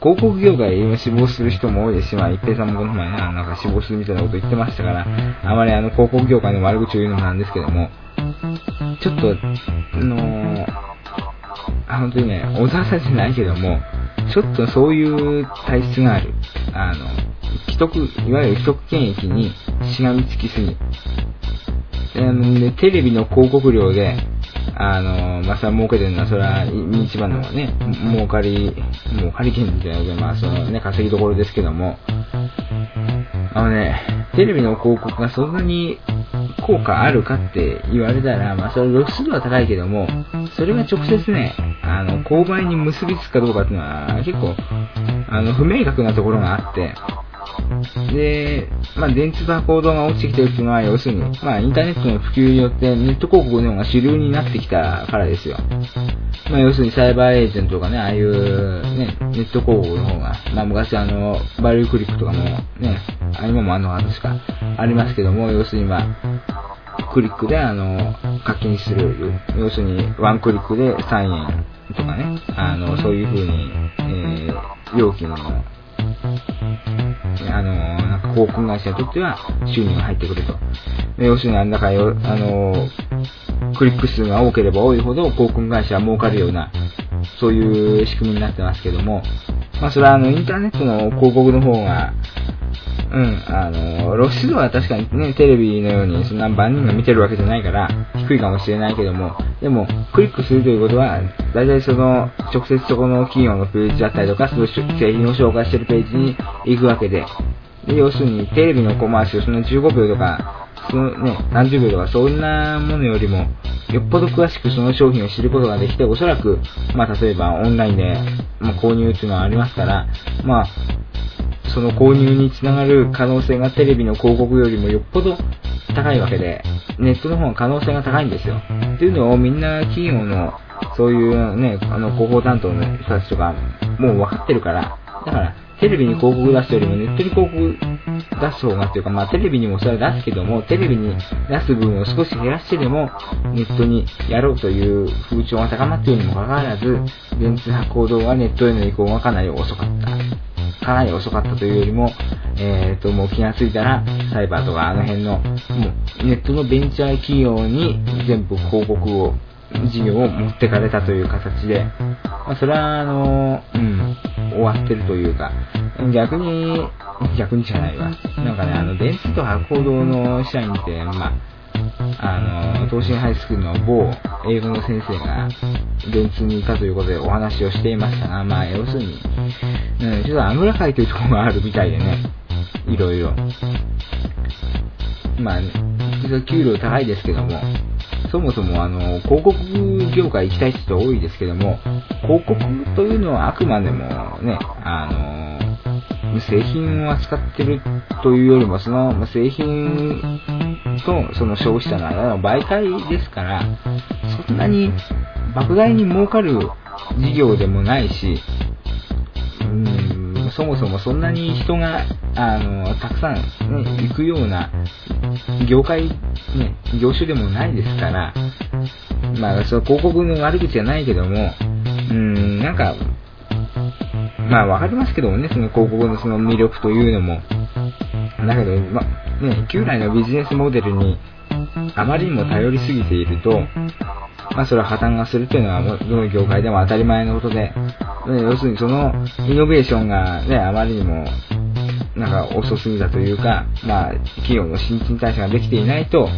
広告業界今死亡する人も多いですし、まあ、一平さんもこの前ね、なんか死亡するみたいなこと言ってましたから、あまりあの、広告業界の悪口を言うのもなんですけども、ちょっと、あのー、本当にね、小沢さんじゃないけども、ちょっとそういう体質がある。あの、既得、いわゆる既得権益にしがみつきすぎ。あのね、テレビの広告料で、あの、まあ、それは儲けてるのは、それは一番のね、儲かり、儲かり権じゃないけど、まあ、そのね、稼ぎどころですけども、あのね、テレビの広告がそんなに効果あるかって言われたら、まあ、それ露出度は高いけども、それが直接ね、あの、購買に結びつくかどうかっていうのは、結構、あの、不明確なところがあって、で、まあ、電通と行動が落ちてきてるっていうのは、要するに、まあ、インターネットの普及によってネット広告の方が主流になってきたからですよ。まあ、要するにサイバーエージェントとかね、ああいうね、ネット広告の方が、まあ、昔あの、バリュークリックとかもね、あ今もあんのか確かありますけども、要するにまあ、クリックであの、課金する、要するにワンクリックで3円とかね、あの、そういう風に、えー、料金のあの、なんか航空会社にとっては収入が入ってくると。要するになんだかよ、あの、クリック数が多ければ多いほど航空会社は儲かるような、そういう仕組みになってますけども、まあそれはあの、インターネットの広告の方が、うん、あの、露出度は確かにね、テレビのようにそんな万人が見てるわけじゃないから、低いかもしれないけども、でも、クリックするということは、大体その、直接そこの企業のページだったりとか、その製品を紹介してるページに行くわけで、で要するにテレビのコマーシャル、その15秒とか、そのね、何十秒とか、そんなものよりも、よっぽど詳しくその商品を知ることができて、おそらく、まあ、例えばオンラインで、まあ、購入っていうのはありますから、まあ、その購入につながる可能性がテレビの広告よりもよっぽど高いわけで、ネットの方が可能性が高いんですよ。っていうのをみんな企業の、そういうね、あの広報担当の人たちとか、もう分かってるから、だから、テレビに広告出すよりもネットに広告出す方がっていうか、まあテレビにもそれは出すけども、テレビに出す分を少し減らしてでもネットにやろうという風潮が高まっているにもかかわらず、電通発行動はネットへの移行がかなり遅かった。かなり遅かったというよりも、えっ、と、もう気がついたら、サイバーとかあの辺の、もうネットのベンチャー企業に全部広告を、事業を持ってかれたという形で、まあ、それは、あの、うん、終わってるというか、逆に、逆にじゃないわ。なんかね、あの、電通と発行動の社員って、まあ、あの、東進ハイスクールの某英語の先生が電通にいたということでお話をしていましたが、まあ、要するに、うん、ちょっとあぐらかいてるところがあるみたいでね、いろいろ。まあ、実は給料高いですけども、そもそもあの、広告業界行きたい人多いですけども、広告というのはあくまでもね、あの、製品を扱ってるというよりも、その製品とその消費者の間の媒介ですから、そんなに莫大に儲かる事業でもないし、うーんそもそもそんなに人が、あの、たくさん、ね、行くような業界、ね、業種でもないですから、まあ、その広告の悪口じゃないけども、うん、なんか、まあわかりますけどもね、その広告のその魅力というのも。だけど、ま、ね、旧来のビジネスモデルにあまりにも頼りすぎていると、まあそれは破綻がするというのはどの業界でも当たり前のことで、ね要するにそのイノベーションがね、あまりにもなんか遅すぎたというか、まあ企業の新陳代謝ができていないと、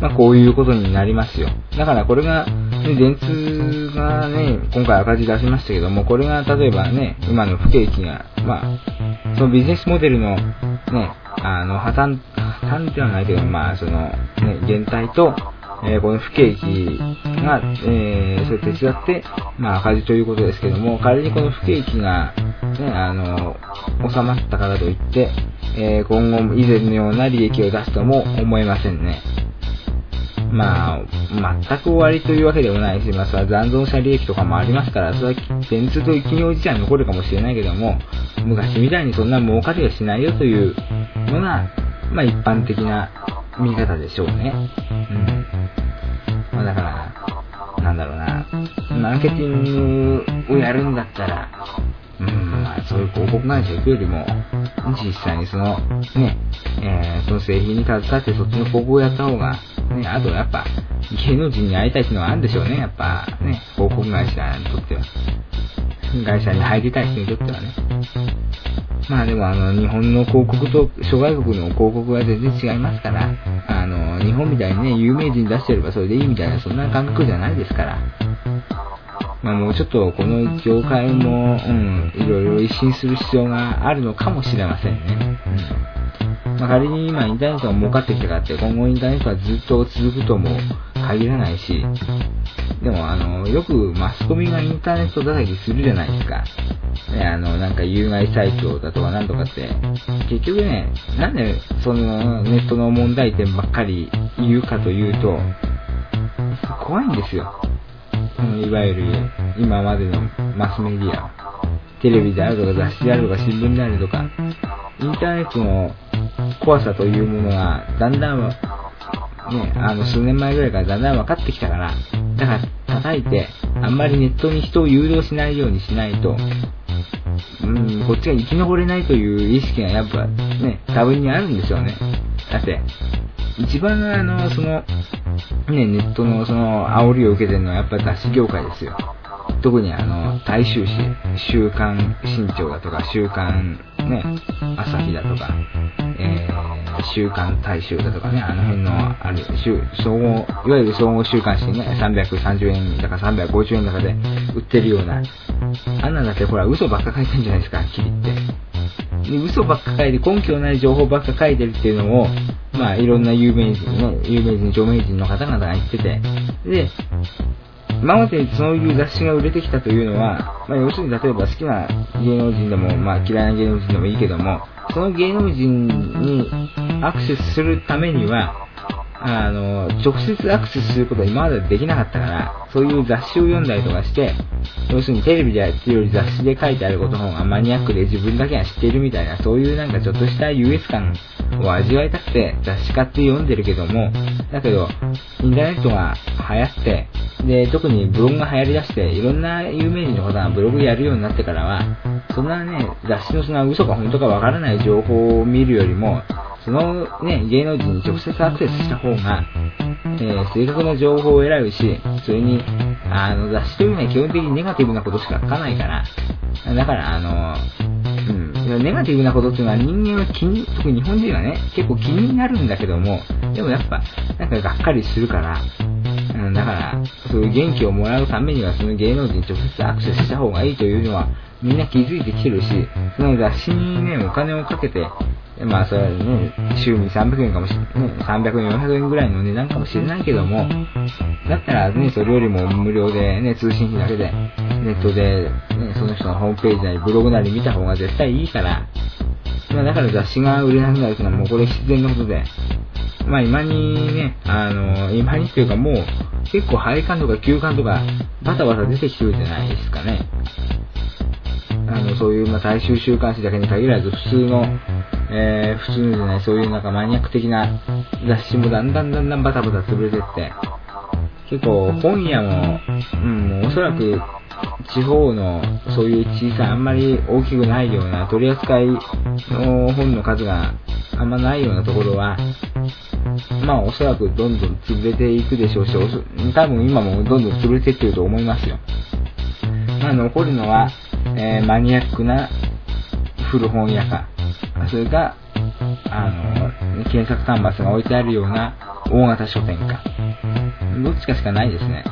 まあこういうことになりますよ。だからこれが、ね、電通がね、今回赤字出しましたけども、これが例えばね、今の不景気が、まあ、そのビジネスモデルのね、あの、破綻、破綻ではないけど、まあ、その、ね、減退と、えーこの不景気が、えーそれ手伝って、まあ、赤字ということですけども、仮にこの不景気が、ね、あの、収まったからといって、えー今後も以前のような利益を出すとも思えませんね。まあ、全く終わりというわけでもないし、まあ、それは残存者利益とかもありますから、それは電通と企業自体は残るかもしれないけども、昔みたいにそんな儲かりはしないよというのが、まあ、一般的な見方でしょうね。うん。まあ、だから、なんだろうな、マーケティングをやるんだったら、うん、そういう広告会社行くよりも、実際にその、ね、えーその製品に携わってそっちの広告をやった方が、ね、あとやっぱ、芸能人に会いたいっていうのはあるんでしょうね、やっぱ、ね、広告会社にとっては。会社に入りたい人にとってはね。まあでもあの、日本の広告と諸外国の広告は全然違いますから、あの、日本みたいにね、有名人出してればそれでいいみたいな、そんな感覚じゃないですから。まあもうちょっとこの業界も、うん、いろいろ一新する必要があるのかもしれませんね。うん。まあ仮に今インターネットが儲かってきたからって、今後インターネットはずっと続くとも限らないし、でもあの、よくマスコミがインターネット叩きするじゃないですか。ね、あの、なんか有害サイトだとかなんとかって、結局ね、なんでそのネットの問題点ばっかり言うかというと、怖いんですよ。あのいわゆる今までのマスメディア。テレビであるとか雑誌であるとか新聞であるとか、インターネットの怖さというものがだんだんね、あの数年前ぐらいからだんだん分かってきたから、だから叩いて、あんまりネットに人を誘導しないようにしないと、うん、こっちが生き残れないという意識がやっぱね、多分にあるんでしょうね。だって、一番あの、その、ね、ネットのその煽りを受けてるのはやっぱ雑誌業界ですよ。特にあの、大衆紙、週刊新潮だとか、週刊ね、朝日だとか、えー、週刊大衆だとかね、あの辺のある、総合、いわゆる総合週刊誌ね、330円だか350円だかで売ってるような、あんなんだってほら、嘘ばっか書いてんじゃないですか、はっきり言って。で嘘ばっか書いて、根拠ない情報ばっか書いてるっていうのを、まあ、いろんな有名人ね、有名人、著名人の方々が言ってて、で、今までそういう雑誌が売れてきたというのは、まあ、要するに例えば好きな芸能人でも、まあ、嫌いな芸能人でもいいけども、その芸能人にアクセスするためには、あの、直接アクセスすることは今までできなかったから、そういう雑誌を読んだりとかして、要するにテレビでやってるより雑誌で書いてあることの方がマニアックで自分だけが知ってるみたいな、そういうなんかちょっとした優越感を味わいたくて雑誌買って読んでるけども、だけど、インターネットが流行って、で、特にブログが流行りだして、いろんな有名人の方がブログやるようになってからは、そんなね、雑誌のそんな嘘か本当かわからない情報を見るよりも、そのね、芸能人に直接アクセスした方が、えー、正確な情報を得られるし、それに、あの、雑誌というのは基本的にネガティブなことしか書かないから、だから、あの、うん、ネガティブなことっていうのは人間は気に、特に日本人はね、結構気になるんだけども、でもやっぱ、なんかがっかりするから、うん、だから、そういう元気をもらうためには、その芸能人に直接アクセスした方がいいというのは、みんな気づいてきてるし、その雑誌にね、お金をかけて、まあ、それはね、週に300円かもしれない、ね、300円、400円ぐらいの値段かもしれないけども、だったらね、それよりも無料でね、通信費だけで、ネットで、ね、その人のホームページなりブログなり見た方が絶対いいから、まあ、だから雑誌が売れなくなるっていうのはもうこれ必然のことで、まあ今にね、あの、今にっていうかもう結構配管とか休館とかバタバタ出てきてるじゃないですかね。あの、そういう、まあ、大衆週刊誌だけに限らず、普通の、えー、普通のじゃない、そういうなんかマニアック的な雑誌もだんだんだんだんバタバタ潰れてって、結構本屋も、うん、おそらく地方のそういう小さいあんまり大きくないような取り扱いの本の数があんまないようなところは、まあおそらくどんどん潰れていくでしょうし、多分今もどんどん潰れていってると思いますよ。まあ残るのは、えー、マニアックな古本屋か、それが、あの、検索端末が置いてあるような大型書店か。どっちかしかないですね。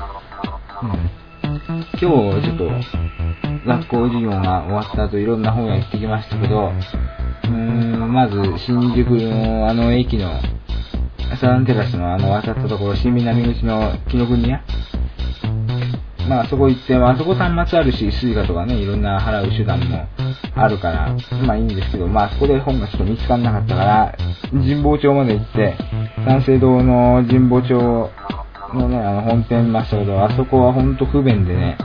うん。今日ちょっと学校授業が終わった後いろんな本屋行ってきましたけど、うーん、まず新宿のあの駅のサザンテラスのあの渡ったところ、新南口の紀伊國屋まあそこ行って、あそこ端末あるし、スイカとかね、いろんな払う手段もあるから、まあいいんですけど、まあそこで本がちょっと見つからなかったから、神保町まで行って、三省堂の神保町のね、あの本店見ましたけど、あそこはほんと不便でね、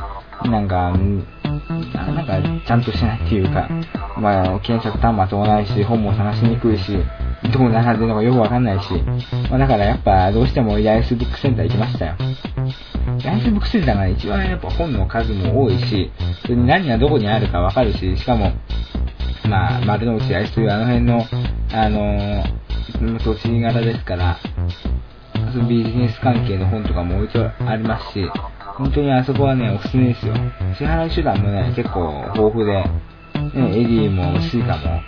なんか、なんかちゃんとしないっていうか、まあ検索端末もないし、本も探しにくいし、どこ並んでるのかよくわかんないし、まあ、だからやっぱどうしても八重洲ブックセンター行きましたよ。八重洲ブックセンターが一番やっぱ本の数も多いし、それに何がどこにあるかわかるし、しかも、まあ、丸の内八重洲というあの辺の、あのー、土地柄ですから、ビジネス関係の本とかも置いてありますし、本当にあそこはね、おすすめですよ。支払い手段もね、結構豊富で、ね、エディもスイカも、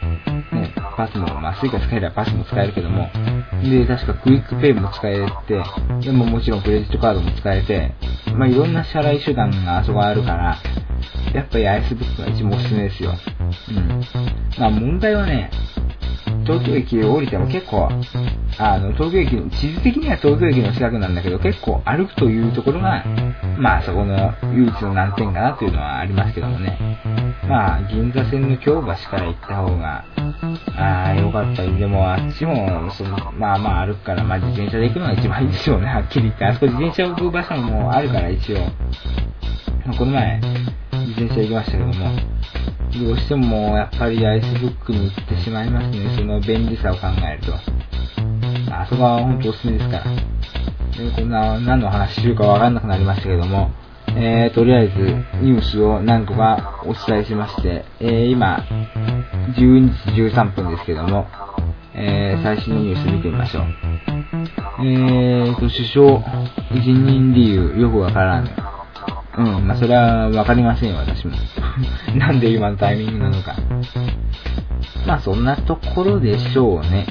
ね、パスモ、まあスイカ使えればパスモ使えるけども、で、確かクイックペイも使えて、でももちろんクレジットカードも使えて、まあいろんな支払い手段があそこあるから、やっぱりアイスブックが一番おすすめですよ。うん。まあ問題はね、東京駅を降りても結構、あの、東京駅の、地図的には東京駅の近くなんだけど、結構歩くというところが、まあそこの唯一の難点かなというのはありますけどもね。まあ、銀座線の京橋から行った方が、ああ、よかった、でもあっちも、そのまあまあ歩くから、まあ自転車で行くのが一番いいでしょうね、はっきり言って。あそこ自転車を置く場所もあるから、一応。この前、自転車行きましたけども、どうしてもやっぱりアイスブックに行ってしまいますね、その便利さを考えると。あそこは本当おすすめですから。でこんな何の話しようかわかんなくなりましたけども、えー、とりあえずニュースを何個かお伝えしまして、えー、今、12時13分ですけども、えー、最新のニュース見てみましょう。えーと、首相、辞任理由、よくわからぬ。うん、まあ、それはわかりませんよ、私も。なんで今のタイミングなのか。まあ、そんなところでしょうね。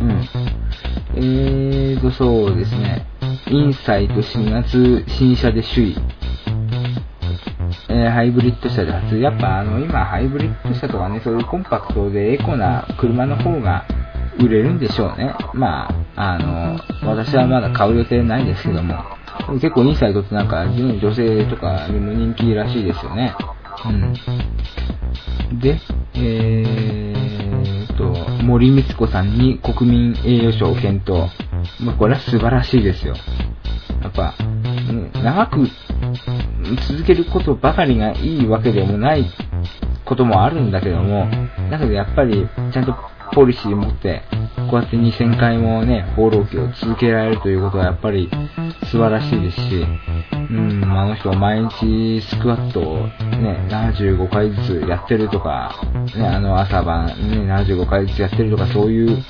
うん。えーと、そうですね。インサイト4月新車で首位。えー、ハイブリッド車で初。やっぱあの、今ハイブリッド車とかね、そういうコンパクトでエコな車の方が売れるんでしょうね。まあ、あの、私はまだ買う予定ないですけども、結構インサイトってなんか、女性とかにも人気らしいですよね。うん。で、えーと、森光子さんに国民栄誉賞を検討。まあ、これは素晴らしいですよ。やっぱ、長く続けることばかりがいいわけでもないこともあるんだけども、だけどやっぱりちゃんとポリシー持って、こうやって2000回もね、放浪記を続けられるということはやっぱり素晴らしいですし、うん、あの人は毎日スクワットをね、75回ずつやってるとか、ね、あの朝晩ね、75回ずつやってるとか、そういう、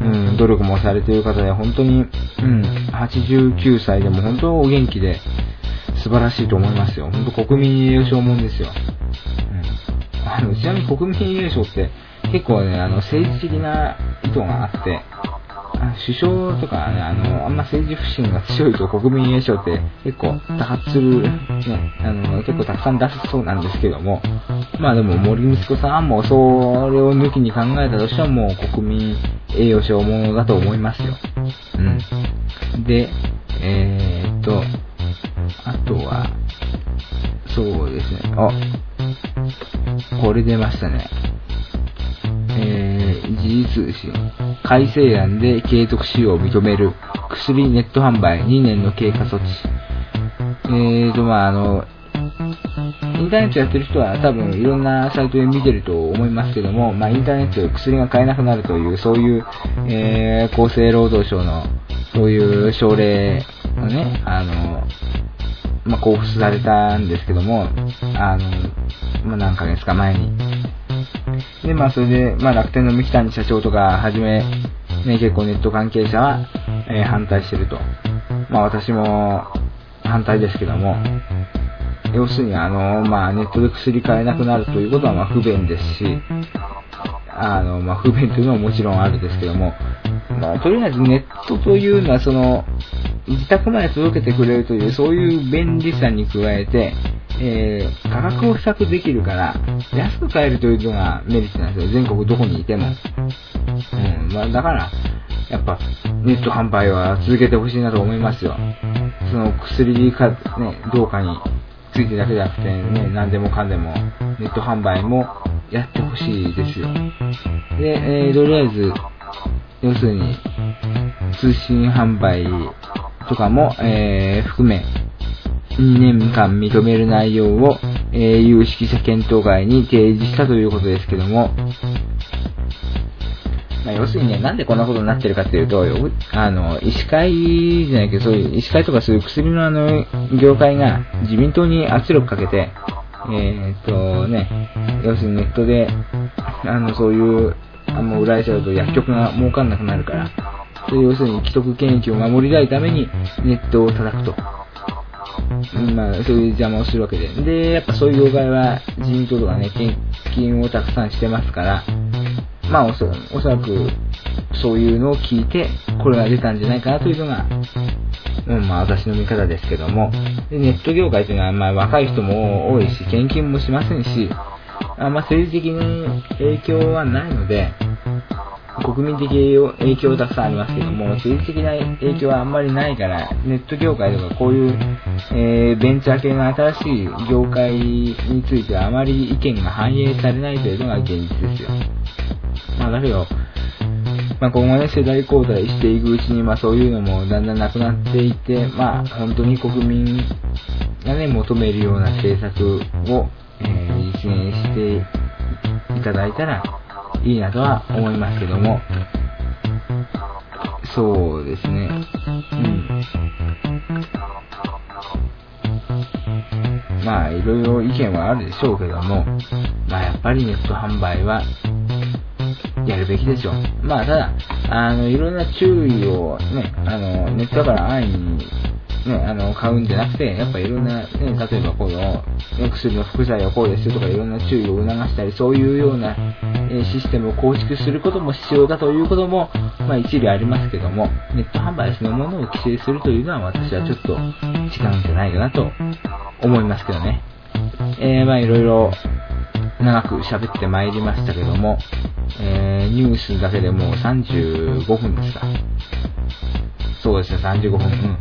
うん、努力もされている方で、本当に、うん、89歳でも本当お元気で、素晴らしいと思いますよ。本当国民栄誉賞もんですよ。うん。あの、ちなみに国民栄誉賞って、結構ね、あの、政治的な意図があって、首相とかね、あの、あんま政治不信が強いと国民栄誉賞って結構多発する、ね、あの、結構たくさん出すそうなんですけども、まあでも森息子さんもそれを抜きに考えたとしてももう国民栄誉賞ものだと思いますよ。うん。で、えー、っと、あとは、そうですね、あ、これ出ましたね。時事通信、改正案で継続使用を認める薬ネット販売2年の経過措置。えーと、まああの、インターネットやってる人は多分いろんなサイトで見てると思いますけども、まあ、インターネットで薬が買えなくなるという、そういう、えー、厚生労働省のそういう症例をね、あの、まあ、交付されたんですけども、あの、まあ、何ヶ月か前に。で、まあ、それで、まあ、楽天の三木谷社長とかはじめ、ね、結構ネット関係者は、えー、反対してると。まあ、私も反対ですけども、要するに、あの、まあ、ネットで薬買えなくなるということは、ま不便ですし、あの、まあ、不便というのはもちろんあるですけども、まあ、とりあえずネットというのは、その、自宅まで届けてくれるという、そういう便利さに加えて、えー、価格を比較できるから、安く買えるというのがメリットなんですよ。全国どこにいても。うん、まあ、だから、やっぱ、ネット販売は続けてほしいなと思いますよ。その薬か、ね、どうかについてだけじゃなくて、ね、何でもかんでも、ネット販売もやってほしいですよ。で、えー、とりあえず、要するに、通信販売とかも、えー、含め、2年間認める内容を、えー、有識者検討会に提示したということですけども、まあ、要するにね、なんでこんなことになってるかっていうと、あの、医師会じゃないけど、そういう医師会とかそういう薬のあの、業界が自民党に圧力かけて、えー、っとね、要するにネットで、あの、そういう、あの、売られちゃうと薬局が儲かんなくなるから、そう要するに既得権益を守りたいためにネットを叩くと。まあ、そういう邪魔をするわけで。で、やっぱそういう業界は自民党とかね、献金をたくさんしてますから、まあおそらくそういうのを聞いて、これが出たんじゃないかなというのが、うん、まあ私の見方ですけども、でネット業界というのはまあ若い人も多いし、献金もしませんし、あまあ政治的に影響はないので、国民的影響たくさんありますけども、政治的な影響はあんまりないから、ネット業界とかこういう、えー、ベンチャー系の新しい業界についてはあまり意見が反映されないというのが現実ですよ。まあだけど、まあ、今後ね、世代交代していくうちに、まあそういうのもだんだんなくなっていって、まあ本当に国民がね、求めるような政策を、えー、実現していただいたらいいなとは思いますけども、そうですね、うん。まあいろいろ意見はあるでしょうけども、まあやっぱりネット販売はやるべきでしょう。まあ、ただ、あの、いろんな注意をね、あの、ネットだから安易にね、あの、買うんじゃなくて、やっぱいろんな、ね、例えばこの、ね、薬の副作用はこうですよとかいろんな注意を促したり、そういうような、えシステムを構築することも必要だということも、まあ一理ありますけども、ネット販売そのものを規制するというのは私はちょっと違うんじゃないかなと思いますけどね。えー、まあいろいろ長く喋ってまいりましたけども、えー、ニュースだけでもう35分ですか。そうですね、35分。うん。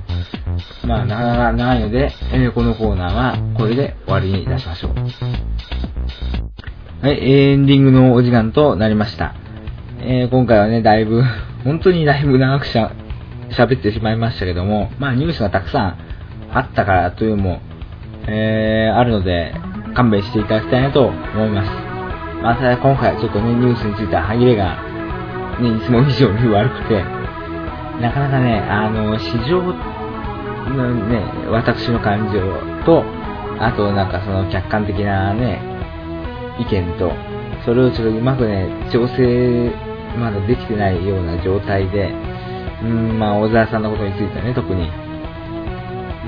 まあ、なかなか長いので、えー、このコーナーはこれで終わりにいたしましょう。はい、エンディングのお時間となりました。えー、今回はね、だいぶ、本当にだいぶ長くしゃ、喋ってしまいましたけども、まあニュースがたくさんあったからというのも、えー、あるので、勘弁していただきたいなと思います。まあた今回ちょっとね、ニュースについては歯切れが、ね、いつも以上に悪くて、なかなかね、あの、市場のね、私の感情と、あとなんかその客観的なね、意見と、それをちょっとうまくね、調整まだできてないような状態で、うん、まあ、小沢さんのことについてはね、特に。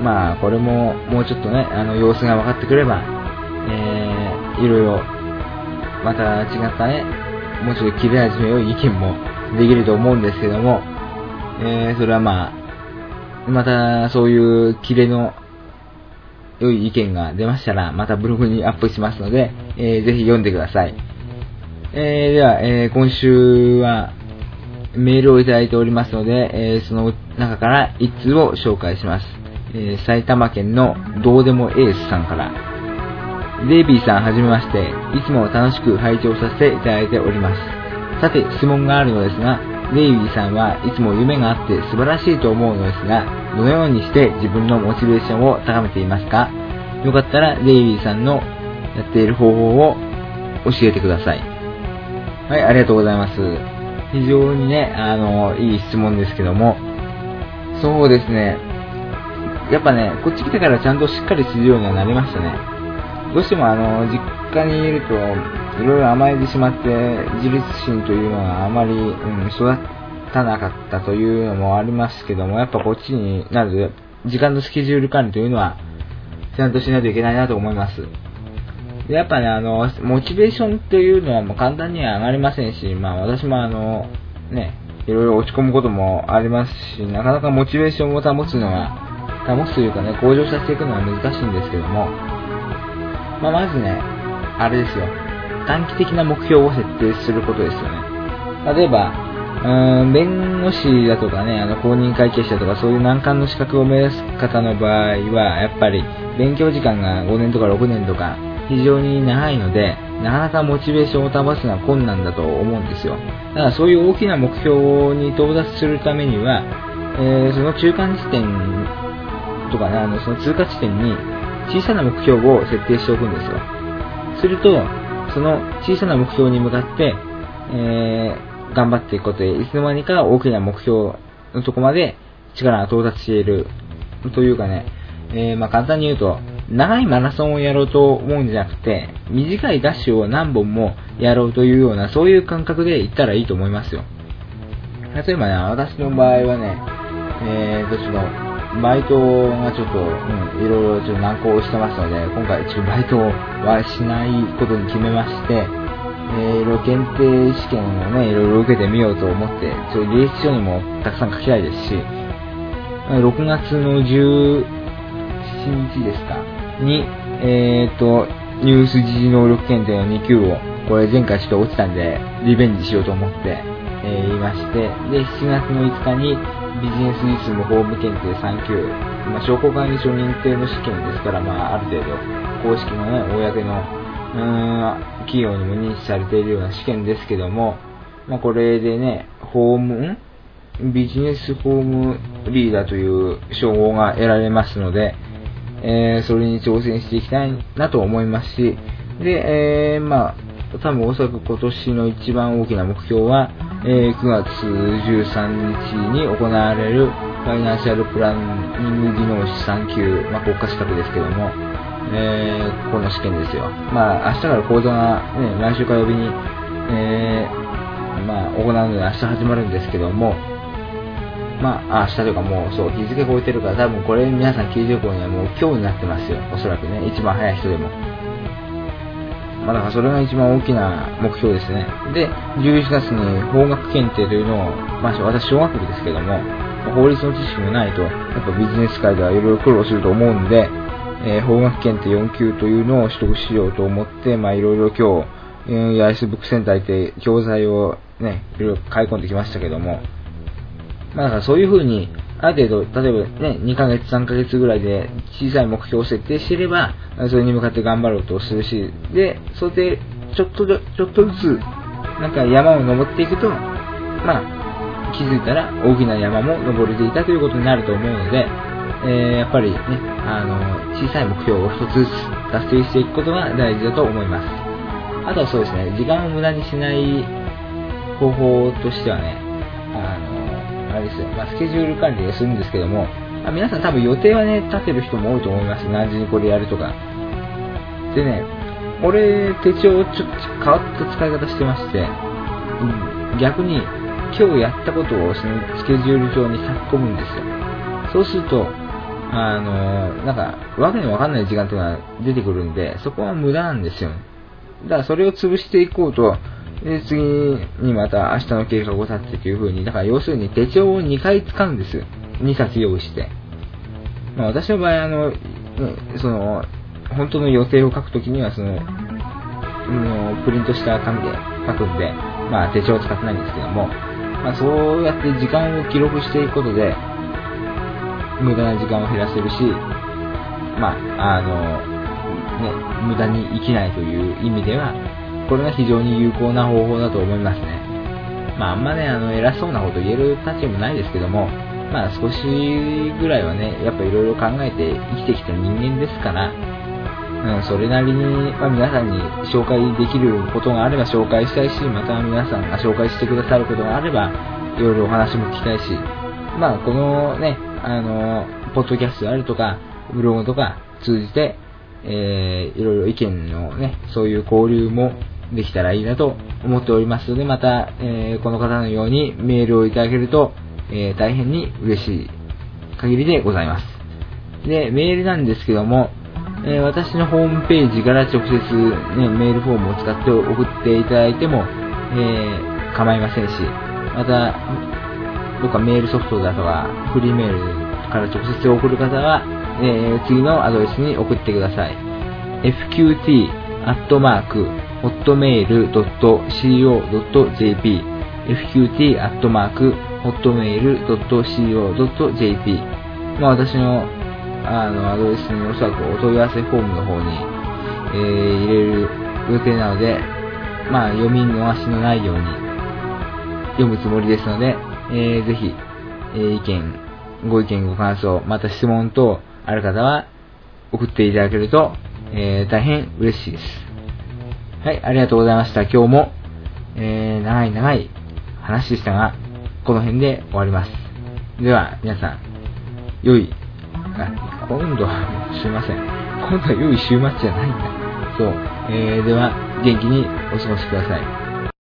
まあ、これも、もうちょっとね、あの、様子が分かってくれば、えー、いろいろ、また違ったね、もうちょっと切れ味の良い意見もできると思うんですけども、えー、それはまあ、またそういうキレの良い意見が出ましたら、またブログにアップしますので、えー、ぜひ読んでください。えー、では、えー、今週はメールをいただいておりますので、えー、その中から1通を紹介します。えー、埼玉県のどうでもエースさんから、デイビーさんはじめまして、いつも楽しく拝聴させていただいております。さて、質問があるのですが、デイビーさんはいつも夢があって素晴らしいと思うのですが、どのようにして自分のモチベーションを高めていますか？よかったらデイビーさんのやっている方法を教えてください。はい、ありがとうございます。非常にね、あの、いい質問ですけども、そうですね、やっぱね、こっち来てからちゃんとしっかりするようにはなりましたね。どうしてもあの、実家にいると、いろいろ甘えてしまって、自立心というのがあまり、うん、育たなかったというのもありますけども、やっぱこっちになると、時間のスケジュール管理というのは、ちゃんとしないといけないなと思います。でやっぱね、あの、モチベーションっていうのはもう簡単には上がりませんし、まあ私もあの、ね、いろいろ落ち込むこともありますし、なかなかモチベーションを保つのは、保つというかね、向上させていくのは難しいんですけども、まあまずね、あれですよ、短期的な目標を設定することですよね。例えば、うん弁護士だとかね、あの公認会計士だとかそういう難関の資格を目指す方の場合は、やっぱり勉強時間が5年とか6年とか非常に長いので、なかなかモチベーションを保つのは困難だと思うんですよ。だからそういう大きな目標に到達するためには、えー、その中間地点とかね、あのその通過地点に小さな目標を設定しておくんですよ。すると、その小さな目標に向かって、えー、頑張っていくことで、いつの間にか大きな目標のとこまで力が到達している。というかね、えー、まあ簡単に言うと、長いマラソンをやろうと思うんじゃなくて、短いダッシュを何本もやろうというような、そういう感覚で行ったらいいと思いますよ。例えばね、私の場合はね、えーと、ちょっと、バイトがちょっと、うん、いろいろちょっと難航してますので、今回ちょっとバイトはしないことに決めまして、えー、いろいろ検定試験をね、いろいろ受けてみようと思って、ちょっと履歴書にもたくさん書きたいですし、6月の17日ですか、に、えー、っと、ニュース時事能力検定の2級を、これ前回ちょっと落ちたんで、リベンジしようと思って、えー、いまして、で、7月の5日にビジネスリスム法務検定3級、まあ、商工会議所認定の試験ですから、まあ、ある程度、公式のね、公の、うーん、企業にも認知されているような試験ですけども、まあ、これでね、法務、ビジネスホームリーダーという称号が得られますので、えー、それに挑戦していきたいなと思いますし、で、えー、まあ、多分おそらく今年の一番大きな目標は、えー、9月13日に行われるファイナンシャルプランニング技能士3級、まあ、国家資格ですけども、えー、この試験ですよ。まあ、明日から講座が、ね、来週火曜日に、えー、まあ、行うので明日始まるんですけども、まあ、明日というかもう、そう、日付超えてるから、多分これ皆さん聞いてる頃にはもう今日になってますよ。おそらくね、一番早い人でも。まあ、だからそれが一番大きな目標ですね。で、11月に法学検定というのを、まあ、私小学部ですけども、法律の知識もないと、やっぱビジネス界ではいろいろ苦労すると思うんで、えー、法学検定4級というのを取得しようと思って、まあいろいろ今日、えー、八重洲ブックセンター行って教材をね、いろいろ買い込んできましたけども、まあだからそういうふうに、ある程度、例えばね、2ヶ月、3ヶ月ぐらいで小さい目標を設定していれば、それに向かって頑張ろうとするし、で、それで、ちょっと、ちょっとずつ、なんか山を登っていくと、まあ、気づいたら大きな山も登れていたということになると思うので、えー、やっぱりね、あの、小さい目標を一つずつ達成していくことが大事だと思います。あとはそうですね、時間を無駄にしない方法としてはね、あの、あれですよ、まあ、スケジュール管理をするんですけども、まあ、皆さん多分予定はね、立てる人も多いと思います。何時にこれやるとか。でね、俺、手帳ちょっと変わった使い方してまして、うん、逆に今日やったことをそのスケジュール上に書き込むんですよ。そうすると、あのなんか、わけのわかんない時間っていうのは出てくるんで、そこは無駄なんですよ。だからそれを潰していこうと、で、次にまた明日の計画を立ててという風に、だから要するに手帳を2回使うんです。2冊用意して。まあ私の場合、あの、その、本当の予定を書くときには、その、のプリントした紙で書くんで、まあ手帳を使ってないんですけども、まあそうやって時間を記録していくことで、無駄な時間を減らせるし、まあ、あの、ね、無駄に生きないという意味では、これが非常に有効な方法だと思いますね。まあ、あんまね、あの、偉そうなこと言える立場もないですけども、まあ、少しぐらいはね、やっぱいろいろ考えて生きてきた人間ですから、うん、それなりに、まあ、皆さんに紹介できることがあれば紹介したいし、また皆さんが紹介してくださることがあれば、いろいろお話も聞きたいし、まあ、このね、あの、ポッドキャストであるとか、ブログとか通じて、えー、いろいろ意見のね、そういう交流もできたらいいなと思っておりますので、また、えー、この方のようにメールをいただけると、えー、大変に嬉しい限りでございます。で、メールなんですけども、えー、私のホームページから直接、ね、メールフォームを使って送っていただいても、えー、構いませんし、また、どっかメールソフトだとか、フリーメールから直接送る方は、えー、次のアドレスに送ってください。fqt@ fqt.hotmail.co.jp fqt.hotmail.co.jp まあ私のあのアドレスにおそらくお問い合わせフォームの方に、えー、入れる予定なので、まあ読み逃しのないように読むつもりですので、えー、ぜひ、えー、意見、ご意見ご感想、また質問等ある方は送っていただけると、えー、大変嬉しいです。はい、ありがとうございました。今日も、えー、長い長い話でしたが、この辺で終わります。では、皆さん、良い、あ、今度は、すいません。今度は良い週末じゃないんだ。そう。えー、では、元気にお過ごしください。